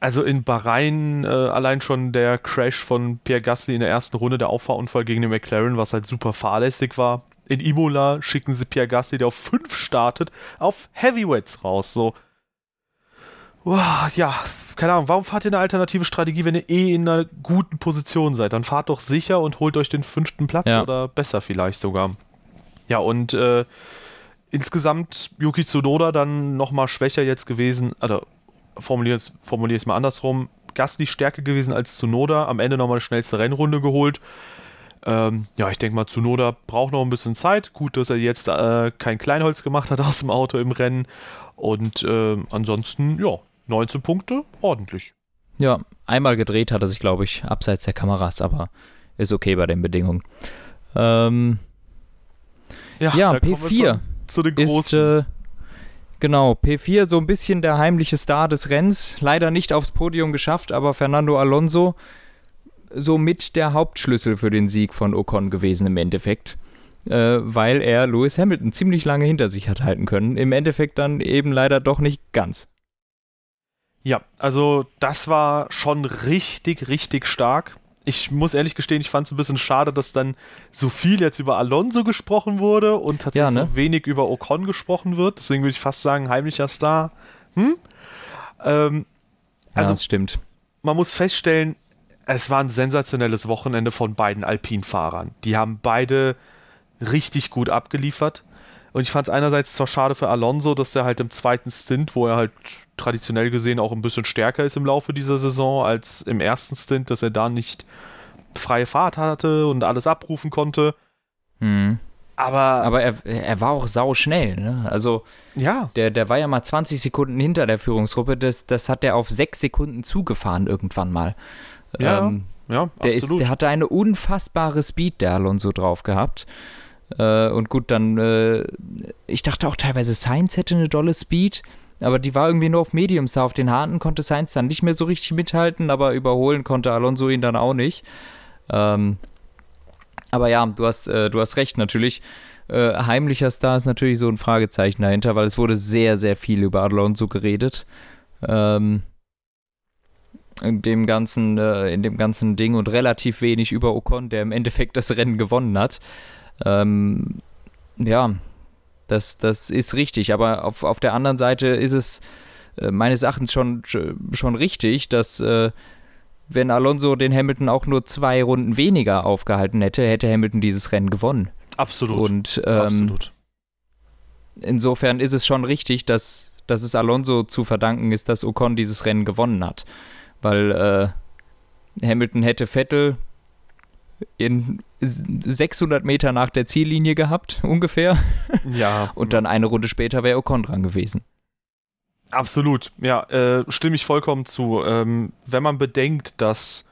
Also in Bahrain äh, allein schon der Crash von Pierre Gasly in der ersten Runde, der Auffahrunfall gegen den McLaren, was halt super fahrlässig war in Imola schicken sie Pierre Gasly, der auf 5 startet, auf Heavyweights raus. So. Uah, ja, keine Ahnung, warum fahrt ihr eine alternative Strategie, wenn ihr eh in einer guten Position seid? Dann fahrt doch sicher und holt euch den fünften Platz ja. oder besser vielleicht sogar. Ja, und äh, insgesamt Yuki Tsunoda dann nochmal schwächer jetzt gewesen, also formuliere es formulier mal andersrum, Gasly stärker gewesen als Tsunoda, am Ende nochmal eine schnellste Rennrunde geholt. Ähm, ja, ich denke mal, Zunoda braucht noch ein bisschen Zeit. Gut, dass er jetzt äh, kein Kleinholz gemacht hat aus dem Auto im Rennen. Und äh, ansonsten, ja, 19 Punkte, ordentlich. Ja, einmal gedreht hat er sich, glaube ich, abseits der Kameras, aber ist okay bei den Bedingungen. Ähm, ja, ja P4 zu den großen. Ist, äh, genau, P4 so ein bisschen der heimliche Star des Rennens. Leider nicht aufs Podium geschafft, aber Fernando Alonso somit der Hauptschlüssel für den Sieg von Ocon gewesen im Endeffekt. Äh, weil er Lewis Hamilton ziemlich lange hinter sich hat halten können. Im Endeffekt dann eben leider doch nicht ganz. Ja, also das war schon richtig, richtig stark. Ich muss ehrlich gestehen, ich fand es ein bisschen schade, dass dann so viel jetzt über Alonso gesprochen wurde und tatsächlich ja, ne? so wenig über Ocon gesprochen wird. Deswegen würde ich fast sagen, heimlicher Star. Hm? Ähm, also, ja, das stimmt. Man muss feststellen, es war ein sensationelles Wochenende von beiden Alpinfahrern. Die haben beide richtig gut abgeliefert. Und ich fand es einerseits zwar schade für Alonso, dass er halt im zweiten Stint, wo er halt traditionell gesehen auch ein bisschen stärker ist im Laufe dieser Saison als im ersten Stint, dass er da nicht freie Fahrt hatte und alles abrufen konnte. Hm. Aber, Aber er, er war auch sau schnell. Ne? Also ja. der, der war ja mal 20 Sekunden hinter der Führungsgruppe. Das, das hat er auf sechs Sekunden zugefahren irgendwann mal. Ja, ähm, ja der, ist, der hatte eine unfassbare Speed, der Alonso drauf gehabt. Äh, und gut, dann, äh, ich dachte auch teilweise, Sainz hätte eine dolle Speed, aber die war irgendwie nur auf Mediums. Auf den Harten konnte Sainz dann nicht mehr so richtig mithalten, aber überholen konnte Alonso ihn dann auch nicht. Ähm, aber ja, du hast, äh, du hast recht, natürlich. Äh, heimlicher Star ist natürlich so ein Fragezeichen dahinter, weil es wurde sehr, sehr viel über Alonso geredet. Ähm, in dem ganzen, äh, in dem ganzen Ding und relativ wenig über Ocon, der im Endeffekt das Rennen gewonnen hat. Ähm, ja, das, das ist richtig, aber auf, auf der anderen Seite ist es äh, meines Erachtens schon, schon richtig, dass äh, wenn Alonso den Hamilton auch nur zwei Runden weniger aufgehalten hätte, hätte Hamilton dieses Rennen gewonnen. Absolut. Und ähm, Absolut. insofern ist es schon richtig, dass, dass es Alonso zu verdanken ist, dass Ocon dieses Rennen gewonnen hat weil äh, Hamilton hätte Vettel in 600 Meter nach der Ziellinie gehabt, ungefähr. Ja. Und dann eine Runde später wäre Ocon dran gewesen. Absolut, ja, äh, stimme ich vollkommen zu. Ähm, wenn man bedenkt, dass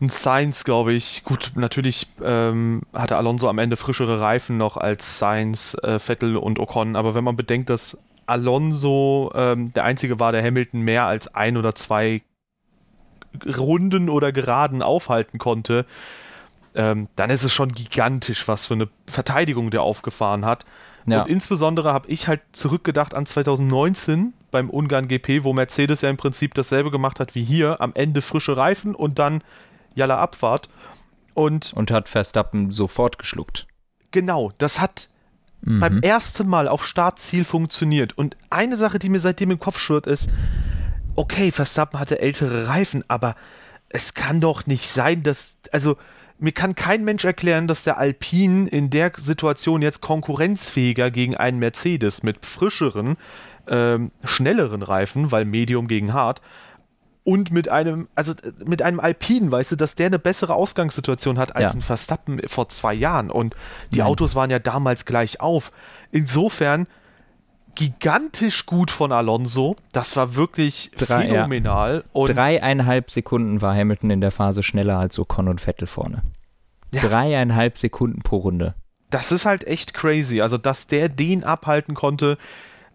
ein Sainz, glaube ich. Gut, natürlich ähm, hatte Alonso am Ende frischere Reifen noch als Sainz, äh, Vettel und Ocon, aber wenn man bedenkt, dass Alonso ähm, der einzige war, der Hamilton mehr als ein oder zwei Runden oder Geraden aufhalten konnte, ähm, dann ist es schon gigantisch, was für eine Verteidigung der aufgefahren hat. Ja. Und insbesondere habe ich halt zurückgedacht an 2019 beim Ungarn GP, wo Mercedes ja im Prinzip dasselbe gemacht hat wie hier, am Ende frische Reifen und dann Jalla Abfahrt. Und, und hat Verstappen sofort geschluckt. Genau, das hat mhm. beim ersten Mal auf Startziel funktioniert. Und eine Sache, die mir seitdem im Kopf schwirrt, ist, okay, Verstappen hatte ältere Reifen, aber es kann doch nicht sein, dass, also mir kann kein Mensch erklären, dass der Alpine in der Situation jetzt konkurrenzfähiger gegen einen Mercedes mit frischeren, ähm, schnelleren Reifen, weil Medium gegen Hart, und mit einem, also mit einem Alpinen, weißt du, dass der eine bessere Ausgangssituation hat als ja. ein Verstappen vor zwei Jahren. Und die Nein. Autos waren ja damals gleich auf. Insofern gigantisch gut von Alonso. Das war wirklich Drei, phänomenal. Ja. Dreieinhalb Sekunden war Hamilton in der Phase schneller als Ocon und Vettel vorne. Ja. Dreieinhalb Sekunden pro Runde. Das ist halt echt crazy. Also, dass der den abhalten konnte,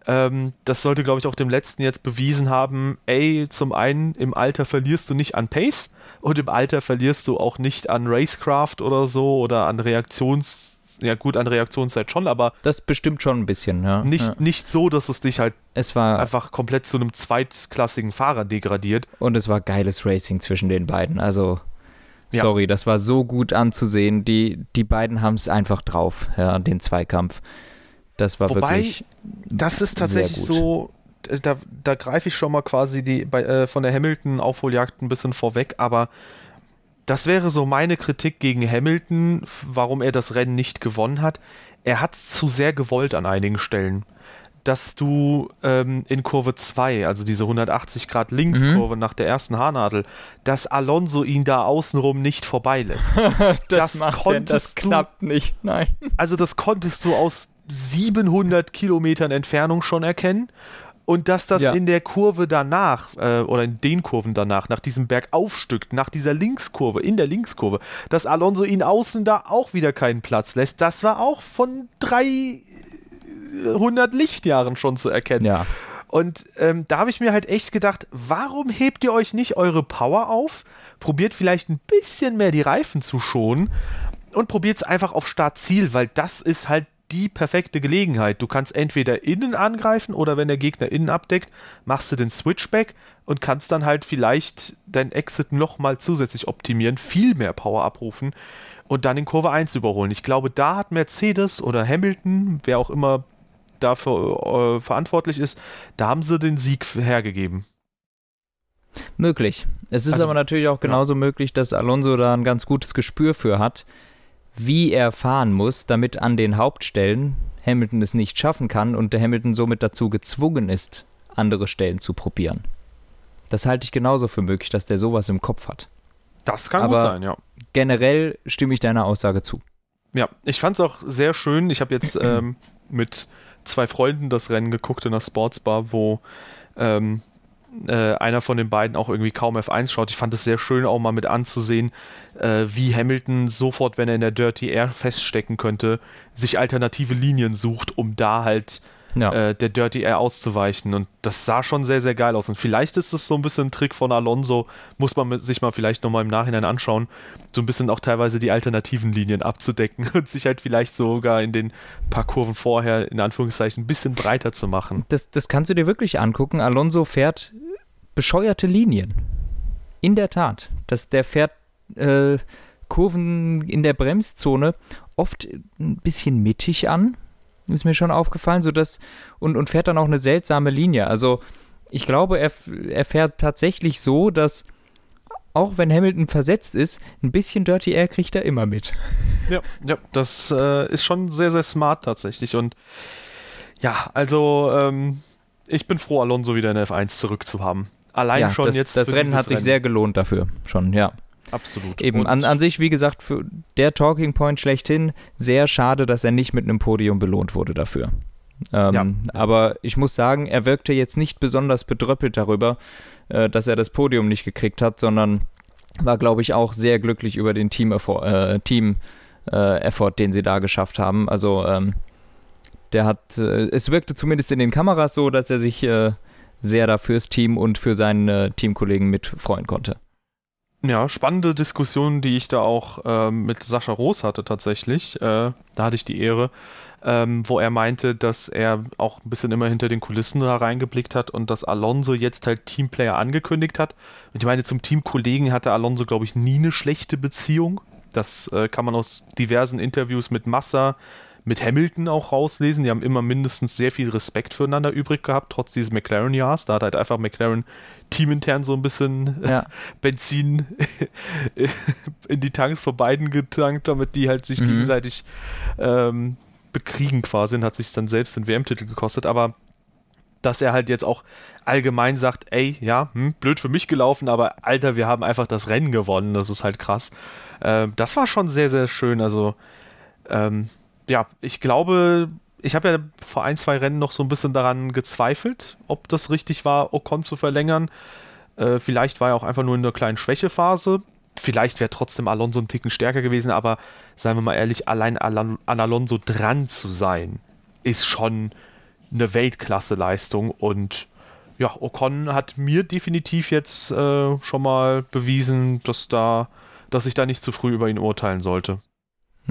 ähm, das sollte, glaube ich, auch dem letzten jetzt bewiesen haben, ey, zum einen im Alter verlierst du nicht an Pace und im Alter verlierst du auch nicht an Racecraft oder so oder an Reaktions- ja gut, an Reaktionszeit schon, aber. Das bestimmt schon ein bisschen, ja. Nicht, ja. nicht so, dass es dich halt es war, einfach komplett zu einem zweitklassigen Fahrer degradiert. Und es war geiles Racing zwischen den beiden. Also, sorry, ja. das war so gut anzusehen. Die, die beiden haben es einfach drauf, ja, den Zweikampf. Das war Wobei, wirklich. Das ist tatsächlich so. Äh, da, da greife ich schon mal quasi die bei, äh, von der Hamilton-Aufholjagd ein bisschen vorweg, aber das wäre so meine Kritik gegen Hamilton, warum er das Rennen nicht gewonnen hat. Er hat zu sehr gewollt an einigen Stellen. Dass du ähm, in Kurve 2, also diese 180 Grad Linkskurve mhm. nach der ersten Haarnadel, dass Alonso ihn da außenrum nicht vorbeilässt. das, das konntest das klappt du, nicht, nein. Also das konntest du aus 700 Kilometern Entfernung schon erkennen. Und dass das ja. in der Kurve danach, äh, oder in den Kurven danach, nach diesem Bergaufstück, nach dieser Linkskurve, in der Linkskurve, dass Alonso ihn außen da auch wieder keinen Platz lässt, das war auch von 300 Lichtjahren schon zu erkennen. Ja. Und ähm, da habe ich mir halt echt gedacht, warum hebt ihr euch nicht eure Power auf? Probiert vielleicht ein bisschen mehr die Reifen zu schonen und probiert es einfach auf Startziel, weil das ist halt die perfekte Gelegenheit. Du kannst entweder innen angreifen oder wenn der Gegner innen abdeckt, machst du den Switchback und kannst dann halt vielleicht dein Exit nochmal zusätzlich optimieren, viel mehr Power abrufen und dann in Kurve 1 überholen. Ich glaube, da hat Mercedes oder Hamilton, wer auch immer dafür äh, verantwortlich ist, da haben sie den Sieg hergegeben. Möglich. Es ist also, aber natürlich auch genauso ja. möglich, dass Alonso da ein ganz gutes Gespür für hat wie er fahren muss, damit an den Hauptstellen Hamilton es nicht schaffen kann und der Hamilton somit dazu gezwungen ist, andere Stellen zu probieren. Das halte ich genauso für möglich, dass der sowas im Kopf hat. Das kann Aber gut sein, ja. Generell stimme ich deiner Aussage zu. Ja, ich fand es auch sehr schön. Ich habe jetzt ähm, mit zwei Freunden das Rennen geguckt in der Sportsbar, wo ähm, äh, einer von den beiden auch irgendwie kaum F1 schaut. Ich fand es sehr schön auch mal mit anzusehen, äh, wie Hamilton sofort, wenn er in der Dirty Air feststecken könnte, sich alternative Linien sucht, um da halt ja. äh, der Dirty Air auszuweichen. Und das sah schon sehr, sehr geil aus. Und vielleicht ist es so ein bisschen ein Trick von Alonso, muss man sich mal vielleicht nochmal im Nachhinein anschauen, so ein bisschen auch teilweise die alternativen Linien abzudecken und sich halt vielleicht sogar in den paar Kurven vorher, in Anführungszeichen, ein bisschen breiter zu machen. Das, das kannst du dir wirklich angucken. Alonso fährt bescheuerte Linien. In der Tat. Das, der fährt äh, Kurven in der Bremszone oft ein bisschen mittig an, ist mir schon aufgefallen, so dass, und, und fährt dann auch eine seltsame Linie. Also ich glaube, er, er fährt tatsächlich so, dass auch wenn Hamilton versetzt ist, ein bisschen Dirty Air kriegt er immer mit. Ja, ja, das äh, ist schon sehr, sehr smart tatsächlich. Und ja, also ähm, ich bin froh, Alonso wieder in der F1 zurückzuhaben. Allein ja, schon das, jetzt. Das Rennen hat sich Rennen. sehr gelohnt dafür, schon, ja. Absolut. Eben an, an sich, wie gesagt, für der Talking Point schlechthin, sehr schade, dass er nicht mit einem Podium belohnt wurde dafür. Ähm, ja. Aber ich muss sagen, er wirkte jetzt nicht besonders bedröppelt darüber, äh, dass er das Podium nicht gekriegt hat, sondern war, glaube ich, auch sehr glücklich über den Team-Effort, äh, Team, äh, den sie da geschafft haben. Also ähm, der hat, äh, es wirkte zumindest in den Kameras so, dass er sich äh, sehr da fürs Team und für seinen Teamkollegen mitfreuen konnte. Ja, spannende Diskussion, die ich da auch ähm, mit Sascha Roos hatte tatsächlich. Äh, da hatte ich die Ehre, ähm, wo er meinte, dass er auch ein bisschen immer hinter den Kulissen da reingeblickt hat und dass Alonso jetzt halt Teamplayer angekündigt hat. Und ich meine, zum Teamkollegen hatte Alonso, glaube ich, nie eine schlechte Beziehung. Das äh, kann man aus diversen Interviews mit Massa, mit Hamilton auch rauslesen. Die haben immer mindestens sehr viel Respekt füreinander übrig gehabt, trotz dieses McLaren-Jahrs. Da hat halt einfach McLaren teamintern so ein bisschen ja. Benzin in die Tanks von beiden getankt, damit die halt sich mhm. gegenseitig ähm, bekriegen quasi und hat sich dann selbst den WM-Titel gekostet. Aber dass er halt jetzt auch allgemein sagt, ey, ja, hm, blöd für mich gelaufen, aber Alter, wir haben einfach das Rennen gewonnen, das ist halt krass. Ähm, das war schon sehr, sehr schön. Also, ähm, ja, ich glaube, ich habe ja vor ein, zwei Rennen noch so ein bisschen daran gezweifelt, ob das richtig war, Ocon zu verlängern. Äh, vielleicht war er auch einfach nur in einer kleinen Schwächephase. Vielleicht wäre trotzdem Alonso ein Ticken stärker gewesen, aber seien wir mal ehrlich, allein an Alonso dran zu sein, ist schon eine Weltklasse-Leistung und ja, Ocon hat mir definitiv jetzt äh, schon mal bewiesen, dass da, dass ich da nicht zu früh über ihn urteilen sollte.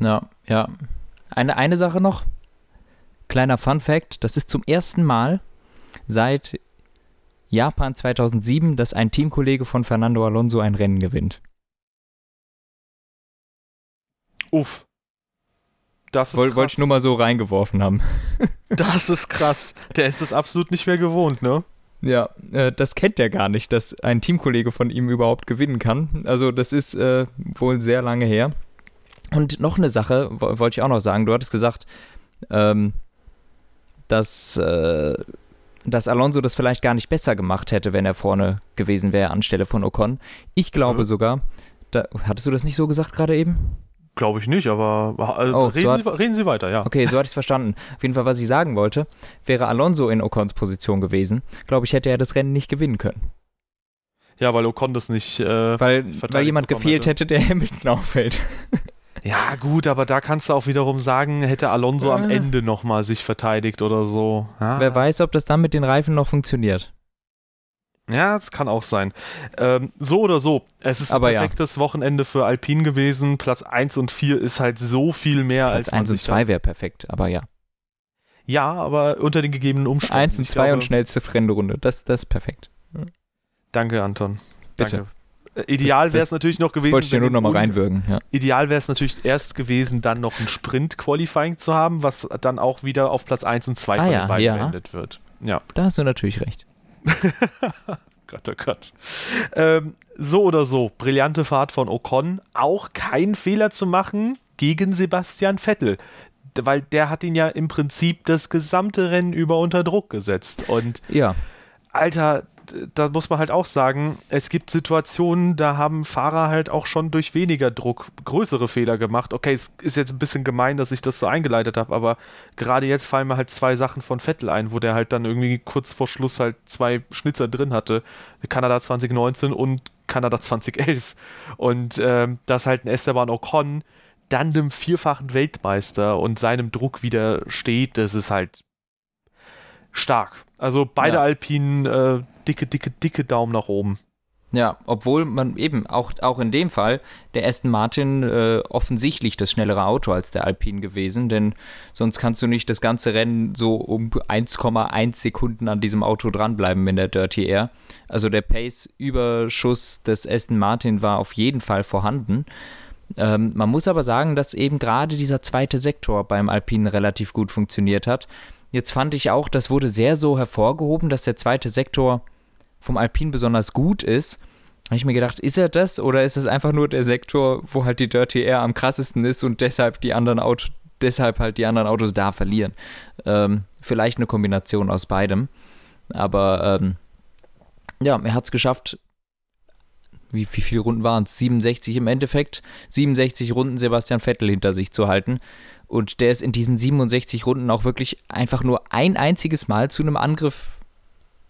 Ja, ja, eine, eine Sache noch. Kleiner Fun Fact: Das ist zum ersten Mal seit Japan 2007, dass ein Teamkollege von Fernando Alonso ein Rennen gewinnt. Uff. Das ist Woll, Wollte ich nur mal so reingeworfen haben. das ist krass. Der ist es absolut nicht mehr gewohnt, ne? Ja, äh, das kennt er gar nicht, dass ein Teamkollege von ihm überhaupt gewinnen kann. Also das ist äh, wohl sehr lange her. Und noch eine Sache wollte ich auch noch sagen. Du hattest gesagt, ähm, dass, äh, dass Alonso das vielleicht gar nicht besser gemacht hätte, wenn er vorne gewesen wäre anstelle von Ocon. Ich glaube mhm. sogar, da, hattest du das nicht so gesagt gerade eben? Glaube ich nicht, aber also oh, reden, so hat, Sie, reden, Sie, weiter, ja. Okay, so hatte ich es verstanden. Auf jeden Fall, was ich sagen wollte, wäre Alonso in Ocons Position gewesen, glaube ich, hätte er das Rennen nicht gewinnen können. Ja, weil Ocon das nicht. Äh, weil, weil jemand gefehlt hätte, der Hamilton auffällt. Ja, gut, aber da kannst du auch wiederum sagen, hätte Alonso ja. am Ende nochmal sich verteidigt oder so. Ja. Wer weiß, ob das dann mit den Reifen noch funktioniert. Ja, das kann auch sein. Ähm, so oder so, es ist aber ein perfektes ja. Wochenende für Alpine gewesen. Platz 1 und 4 ist halt so viel mehr Platz als. Platz 1 und 2 wäre perfekt, aber ja. Ja, aber unter den gegebenen Umständen. 1 und 2 und schnellste Fremde das, das ist perfekt. Danke, Anton. Bitte. Danke. Ideal wäre es natürlich noch gewesen. Wollte ich dir nur noch mal reinwürgen. Ja. Ideal wäre es natürlich erst gewesen, dann noch ein Sprint-Qualifying zu haben, was dann auch wieder auf Platz 1 und 2 ah, von ja, den beiden ja. beendet wird. Ja. Da hast du natürlich recht. Gott, oh Gott. Ähm, so oder so, brillante Fahrt von Ocon. Auch kein Fehler zu machen gegen Sebastian Vettel. Weil der hat ihn ja im Prinzip das gesamte Rennen über unter Druck gesetzt. Und ja. Alter, da muss man halt auch sagen, es gibt Situationen, da haben Fahrer halt auch schon durch weniger Druck größere Fehler gemacht. Okay, es ist jetzt ein bisschen gemein, dass ich das so eingeleitet habe, aber gerade jetzt fallen mir halt zwei Sachen von Vettel ein, wo der halt dann irgendwie kurz vor Schluss halt zwei Schnitzer drin hatte. Kanada 2019 und Kanada 2011. Und ähm, dass halt ein Esteban Ocon dann dem vierfachen Weltmeister und seinem Druck widersteht, das ist halt stark. Also beide ja. Alpinen äh, dicke, dicke, dicke Daumen nach oben. Ja, obwohl man eben auch, auch in dem Fall der Aston Martin äh, offensichtlich das schnellere Auto als der Alpine gewesen, denn sonst kannst du nicht das ganze Rennen so um 1,1 Sekunden an diesem Auto dranbleiben in der Dirty Air. Also der Pace-Überschuss des Aston Martin war auf jeden Fall vorhanden. Ähm, man muss aber sagen, dass eben gerade dieser zweite Sektor beim Alpine relativ gut funktioniert hat. Jetzt fand ich auch, das wurde sehr so hervorgehoben, dass der zweite Sektor vom Alpin besonders gut ist. Habe ich mir gedacht, ist er das oder ist es einfach nur der Sektor, wo halt die Dirty Air am krassesten ist und deshalb die anderen Autos, deshalb halt die anderen Autos da verlieren? Ähm, vielleicht eine Kombination aus beidem. Aber ähm, ja, er hat es geschafft. Wie, wie viele Runden waren es? 67 im Endeffekt. 67 Runden Sebastian Vettel hinter sich zu halten. Und der ist in diesen 67 Runden auch wirklich einfach nur ein einziges Mal zu einem Angriff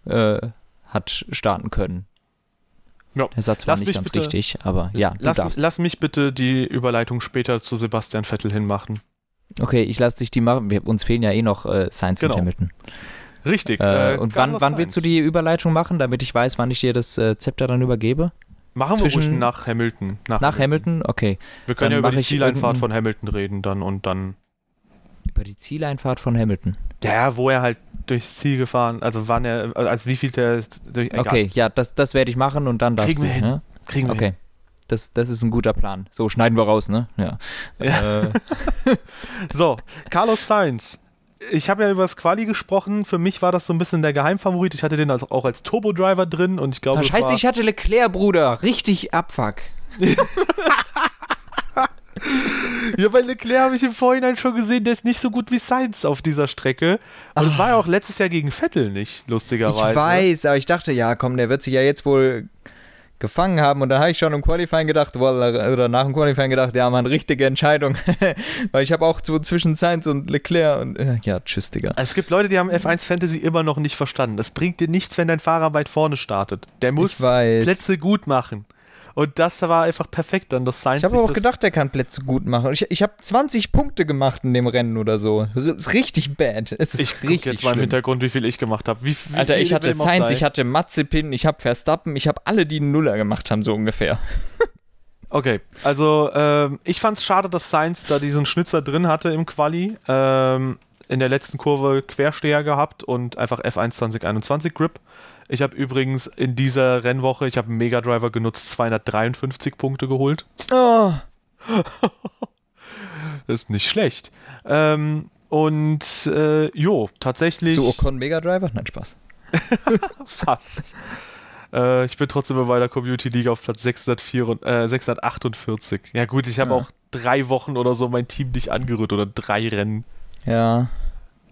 äh, hat starten können. Ja. Der Satz war lass nicht ganz bitte, richtig, aber ja, lass, lass, mich bitte die Überleitung später zu Sebastian Vettel hinmachen. Okay, ich lasse dich die machen. Wir, uns fehlen ja eh noch äh, Science genau. und Hamilton. Richtig. Äh, äh, und wann, wann willst du die Überleitung machen, damit ich weiß, wann ich dir das äh, Zepter dann übergebe? Machen Zwischen, wir ruhig nach Hamilton. Nach, nach Hamilton. Hamilton? Okay. Wir können dann ja über die Zieleinfahrt von Hamilton reden dann und dann. Über die Zieleinfahrt von Hamilton? Ja, wo er halt durchs Ziel gefahren, also wann er, als wie viel der ist. Durch, okay, ja, das, das werde ich machen und dann darfst Kriegen du. Wir hin. Ne? Kriegen wir okay. hin. Das, das ist ein guter Plan. So, schneiden wir raus, ne? Ja. ja. Äh. so, Carlos Sainz ich habe ja über das Quali gesprochen. Für mich war das so ein bisschen der Geheimfavorit. Ich hatte den also auch als Turbo-Driver drin und ich glaube. Scheiße, ich hatte Leclerc, Bruder. Richtig Abfuck. ja, bei Leclerc habe ich im Vorhinein schon gesehen, der ist nicht so gut wie Sainz auf dieser Strecke. Und es war ja auch letztes Jahr gegen Vettel nicht, lustigerweise. Ich weiß, aber ich dachte, ja, komm, der wird sich ja jetzt wohl gefangen haben. Und dann habe ich schon im Qualifying gedacht, oder nach dem Qualifying gedacht, ja, man, richtige Entscheidung. Weil ich habe auch so zwischen Sainz und Leclerc und äh, ja, tschüss, Digga. Es gibt Leute, die haben F1 Fantasy immer noch nicht verstanden. Das bringt dir nichts, wenn dein Fahrer weit vorne startet. Der muss Plätze gut machen. Und das war einfach perfekt dann, das Science. Ich habe auch gedacht, er kann Plätze gut machen. Ich, ich habe 20 Punkte gemacht in dem Rennen oder so. Ist richtig bad. Es ist ich richtig jetzt mal im Hintergrund, wie viel ich gemacht habe. Alter, ich hatte Sainz, ich hatte Mazepin, ich habe Verstappen, ich habe alle, die einen Nuller gemacht haben, so ungefähr. Okay, also ähm, ich fand es schade, dass Sainz da diesen Schnitzer drin hatte im Quali. Ähm, in der letzten Kurve Quersteher gehabt und einfach F1 2021 Grip. Ich habe übrigens in dieser Rennwoche, ich habe einen Mega Driver genutzt, 253 Punkte geholt. Oh. das ist nicht schlecht. Ähm, und äh, jo, tatsächlich. Zu Ocon Mega Driver? Nein, Spaß. Fast. äh, ich bin trotzdem bei der Community League auf Platz 604, äh, 648. Ja, gut, ich habe ja. auch drei Wochen oder so mein Team nicht angerührt oder drei Rennen. Ja.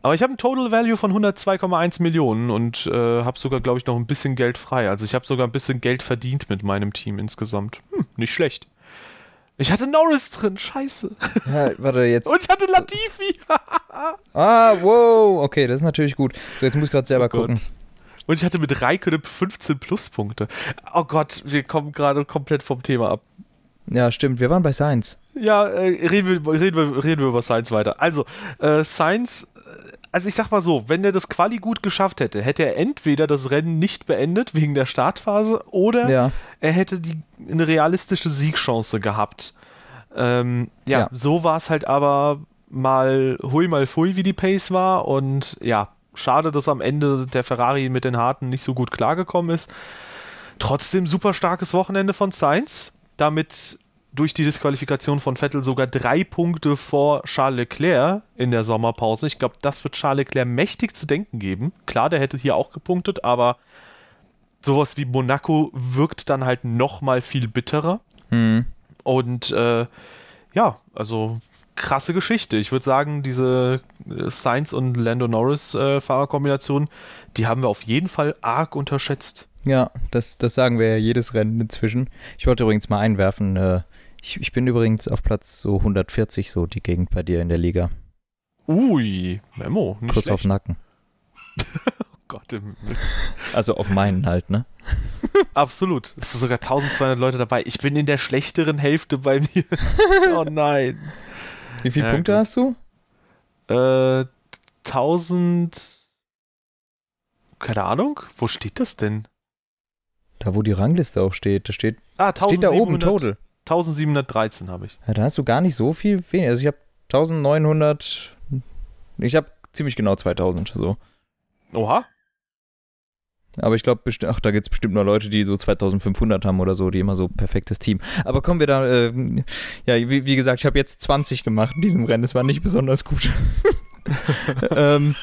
Aber ich habe ein Total Value von 102,1 Millionen und äh, habe sogar, glaube ich, noch ein bisschen Geld frei. Also ich habe sogar ein bisschen Geld verdient mit meinem Team insgesamt. Hm, nicht schlecht. Ich hatte Norris drin, scheiße. Ja, warte, jetzt. Und ich hatte Latifi. ah, wow. Okay, das ist natürlich gut. So, jetzt muss ich gerade selber oh gucken. Und ich hatte mit Raikkonen 15 Pluspunkte. Oh Gott, wir kommen gerade komplett vom Thema ab. Ja, stimmt. Wir waren bei Science. Ja, äh, reden, wir, reden, wir, reden wir über Science weiter. Also, äh, Science also ich sag mal so, wenn er das Quali gut geschafft hätte, hätte er entweder das Rennen nicht beendet wegen der Startphase oder ja. er hätte die, eine realistische Siegchance gehabt. Ähm, ja, ja, so war es halt aber mal hui mal fui, wie die Pace war und ja, schade, dass am Ende der Ferrari mit den Harten nicht so gut klargekommen ist. Trotzdem super starkes Wochenende von Sainz. Damit durch die Disqualifikation von Vettel sogar drei Punkte vor Charles Leclerc in der Sommerpause. Ich glaube, das wird Charles Leclerc mächtig zu denken geben. Klar, der hätte hier auch gepunktet, aber sowas wie Monaco wirkt dann halt noch mal viel bitterer. Mhm. Und äh, ja, also krasse Geschichte. Ich würde sagen, diese Sainz und Lando Norris äh, Fahrerkombination, die haben wir auf jeden Fall arg unterschätzt. Ja, das, das sagen wir ja jedes Rennen inzwischen. Ich wollte übrigens mal einwerfen, äh, ich, ich bin übrigens auf Platz so 140, so die Gegend bei dir in der Liga. Ui, Memo. Nicht Kuss schlecht. auf Nacken. oh Gott im Also auf meinen halt, ne? Absolut. Es sind sogar 1200 Leute dabei. Ich bin in der schlechteren Hälfte bei mir. oh nein. Wie viele ja, Punkte gut. hast du? Äh, 1000. Keine Ahnung. Wo steht das denn? Da, wo die Rangliste auch steht. Da steht, ah, steht da oben Total. 1713 habe ich. Ja, da hast du gar nicht so viel weniger. Also ich habe 1900. Ich habe ziemlich genau 2000. So. Oha. Aber ich glaube, ach, da gibt es bestimmt noch Leute, die so 2500 haben oder so, die immer so perfektes Team. Aber kommen wir da, äh, ja, wie, wie, gesagt, ich habe jetzt 20 gemacht in diesem Rennen. Das war nicht besonders gut. ähm,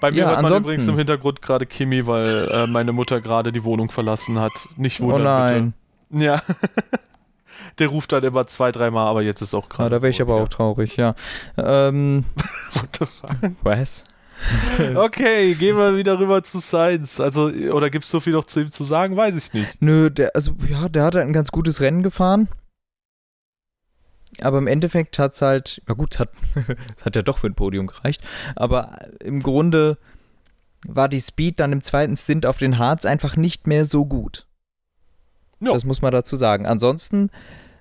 Bei mir ja, hört man übrigens im Hintergrund gerade Kimi, weil äh, meine Mutter gerade die Wohnung verlassen hat. Nicht wundern, oh nein. bitte. Ja. Der ruft dann immer zwei, dreimal, aber jetzt ist auch gerade. Ja, da wäre ich aber ja. auch traurig, ja. Ähm, What the fuck? Was? okay, gehen wir wieder rüber zu Science. Also, oder gibt es so viel noch zu ihm zu sagen? Weiß ich nicht. Nö, der, also, ja, der hat halt ein ganz gutes Rennen gefahren. Aber im Endeffekt hat es halt, ja gut, hat, hat ja doch für ein Podium gereicht. Aber im Grunde war die Speed dann im zweiten Stint auf den Harz einfach nicht mehr so gut. Ja. Das muss man dazu sagen. Ansonsten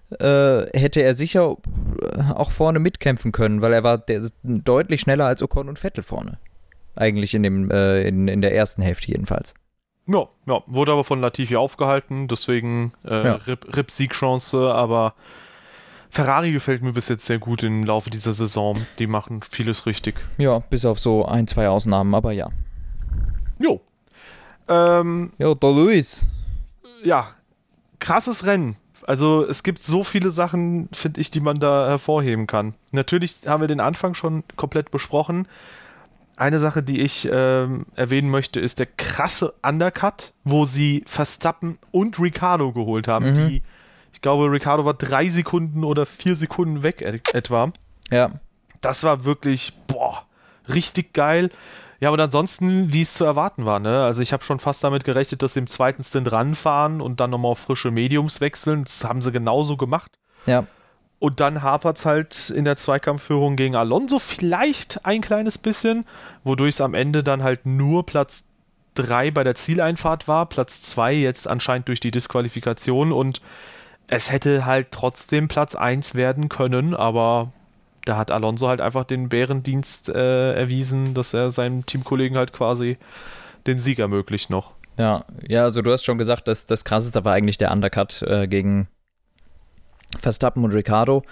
hätte er sicher äh, auch vorne mitkämpfen können, weil er war deutlich schneller als Ocon und Vettel vorne. Eigentlich in, dem, äh, in, in der ersten Hälfte jedenfalls. Ja, ja, wurde aber von Latifi aufgehalten, deswegen äh, ja. Rip-Siegchance, Rip aber Ferrari gefällt mir bis jetzt sehr gut im Laufe dieser Saison. Die machen vieles richtig. Ja, bis auf so ein, zwei Ausnahmen, aber ja. Jo. Ähm, jo, der Luis. Ja, krasses Rennen. Also es gibt so viele Sachen, finde ich, die man da hervorheben kann. Natürlich haben wir den Anfang schon komplett besprochen. Eine Sache, die ich ähm, erwähnen möchte, ist der krasse Undercut, wo sie Verstappen und Ricardo geholt haben. Mhm. Die, ich glaube, Ricardo war drei Sekunden oder vier Sekunden weg etwa. Ja. Das war wirklich, boah, richtig geil. Ja, und ansonsten, wie es zu erwarten war, ne? Also ich habe schon fast damit gerechnet, dass sie im zweiten Stint ranfahren und dann nochmal auf frische Mediums wechseln. Das haben sie genauso gemacht. Ja. Und dann hapert es halt in der Zweikampfführung gegen Alonso vielleicht ein kleines bisschen, wodurch es am Ende dann halt nur Platz 3 bei der Zieleinfahrt war, Platz 2 jetzt anscheinend durch die Disqualifikation und es hätte halt trotzdem Platz 1 werden können, aber da hat Alonso halt einfach den Bärendienst äh, erwiesen, dass er seinem Teamkollegen halt quasi den Sieg ermöglicht noch. Ja, ja, also du hast schon gesagt, dass das krasseste war eigentlich der Undercut äh, gegen Verstappen und Ricardo,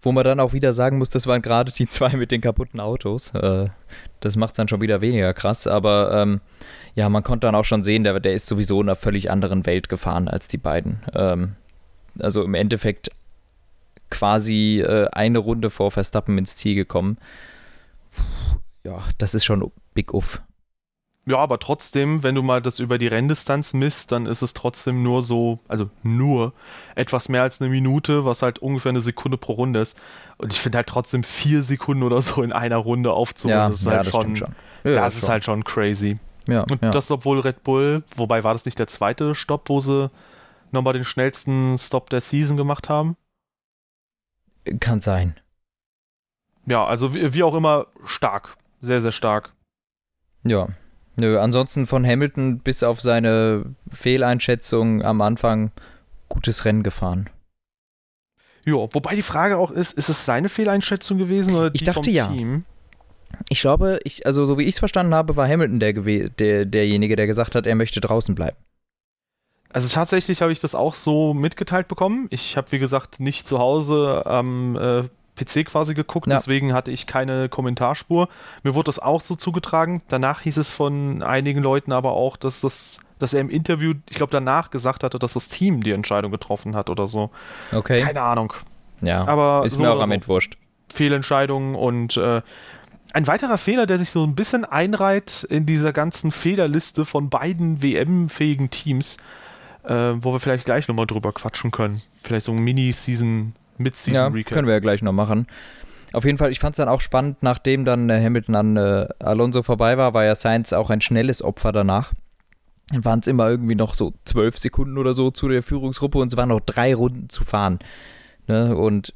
wo man dann auch wieder sagen muss, das waren gerade die zwei mit den kaputten Autos. Äh, das macht es dann schon wieder weniger krass, aber ähm, ja, man konnte dann auch schon sehen, der, der ist sowieso in einer völlig anderen Welt gefahren als die beiden. Ähm, also im Endeffekt quasi äh, eine Runde vor Verstappen ins Ziel gekommen. Ja, das ist schon big uff. Ja, aber trotzdem, wenn du mal das über die Renndistanz misst, dann ist es trotzdem nur so, also nur etwas mehr als eine Minute, was halt ungefähr eine Sekunde pro Runde ist. Und ich finde halt trotzdem vier Sekunden oder so in einer Runde aufzuholen, ja, das ist ja, halt das schon, schon. Ja, das ist schon. halt schon crazy. Ja, Und das, obwohl Red Bull, wobei war das nicht der zweite Stopp, wo sie nochmal den schnellsten Stop der Season gemacht haben? Kann sein. Ja, also wie, wie auch immer, stark. Sehr, sehr stark. Ja. Nö, ansonsten von Hamilton bis auf seine Fehleinschätzung am Anfang gutes Rennen gefahren. Ja, wobei die Frage auch ist, ist es seine Fehleinschätzung gewesen oder die ich dachte vom ja. Team? Ich glaube, ich, also so wie ich es verstanden habe, war Hamilton der, der, derjenige, der gesagt hat, er möchte draußen bleiben. Also tatsächlich habe ich das auch so mitgeteilt bekommen. Ich habe, wie gesagt, nicht zu Hause am äh, PC quasi geguckt, ja. deswegen hatte ich keine Kommentarspur. Mir wurde das auch so zugetragen. Danach hieß es von einigen Leuten aber auch, dass das dass er im Interview, ich glaube, danach gesagt hatte, dass das Team die Entscheidung getroffen hat oder so. Okay. Keine Ahnung. Ja, aber ist so mir auch am so. Entwurscht. Fehlentscheidungen und äh, ein weiterer Fehler, der sich so ein bisschen einreiht in dieser ganzen Fehlerliste von beiden WM-fähigen Teams, äh, wo wir vielleicht gleich nochmal drüber quatschen können. Vielleicht so ein Mini-Season, Mid-Season-Recap. Ja, können wir ja gleich noch machen. Auf jeden Fall, ich fand es dann auch spannend, nachdem dann äh, Hamilton an äh, Alonso vorbei war, war ja Sainz auch ein schnelles Opfer danach. Dann waren es immer irgendwie noch so zwölf Sekunden oder so zu der Führungsgruppe und es waren noch drei Runden zu fahren. Ne? Und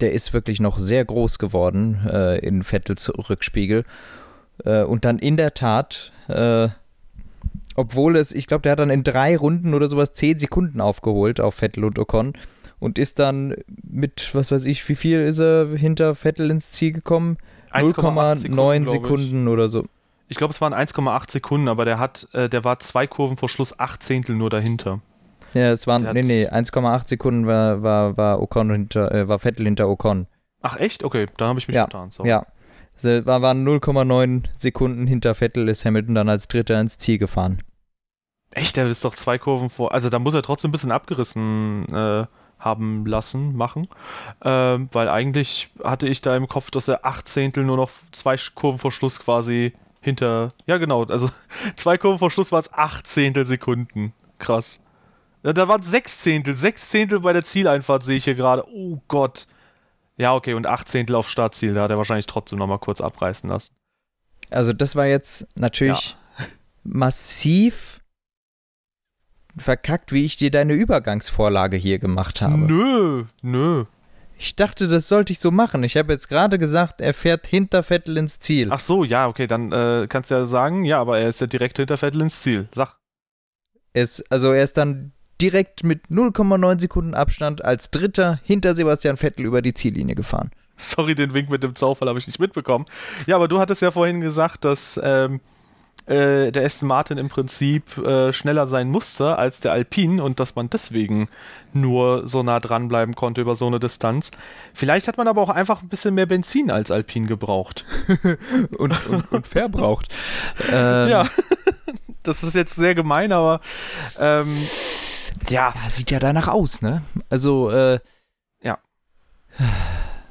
der ist wirklich noch sehr groß geworden äh, in Vettels Rückspiegel. Äh, und dann in der Tat äh, obwohl es, ich glaube, der hat dann in drei Runden oder sowas zehn Sekunden aufgeholt auf Vettel und Ocon und ist dann mit, was weiß ich, wie viel ist er hinter Vettel ins Ziel gekommen? 0,9 Sekunden oder so. Ich glaube, es waren 1,8 Sekunden, aber der hat, äh, der war zwei Kurven vor Schluss acht Zehntel nur dahinter. Ja, es waren, nee, nee, 1,8 Sekunden war, war, war Ocon hinter, äh, war Vettel hinter Ocon. Ach echt? Okay, da habe ich mich ja, getan. So. Ja, es waren 0,9 Sekunden hinter Vettel, ist Hamilton dann als Dritter ins Ziel gefahren. Echt, der ist doch zwei Kurven vor. Also da muss er trotzdem ein bisschen abgerissen äh, haben lassen, machen. Ähm, weil eigentlich hatte ich da im Kopf, dass er acht Zehntel nur noch zwei Kurven vor Schluss quasi hinter. Ja, genau. Also zwei Kurven vor Schluss war es acht Zehntel Sekunden. Krass. Ja, da waren sechs Zehntel. Sechs Zehntel bei der Zieleinfahrt sehe ich hier gerade. Oh Gott. Ja, okay, und acht Zehntel auf Startziel, da hat er wahrscheinlich trotzdem nochmal kurz abreißen lassen. Also, das war jetzt natürlich ja. massiv verkackt, wie ich dir deine Übergangsvorlage hier gemacht habe. Nö, nö. Ich dachte, das sollte ich so machen. Ich habe jetzt gerade gesagt, er fährt hinter Vettel ins Ziel. Ach so, ja, okay, dann äh, kannst du ja sagen, ja, aber er ist ja direkt hinter Vettel ins Ziel. Sag. Es, also er ist dann direkt mit 0,9 Sekunden Abstand als Dritter hinter Sebastian Vettel über die Ziellinie gefahren. Sorry, den Wink mit dem Zaufall habe ich nicht mitbekommen. Ja, aber du hattest ja vorhin gesagt, dass ähm, äh, der Aston Martin im Prinzip äh, schneller sein musste als der Alpine und dass man deswegen nur so nah dranbleiben konnte über so eine Distanz. Vielleicht hat man aber auch einfach ein bisschen mehr Benzin als Alpine gebraucht. und, und, und verbraucht. ähm, ja, das ist jetzt sehr gemein, aber ähm, ja. ja. Sieht ja danach aus, ne? Also, äh, ja.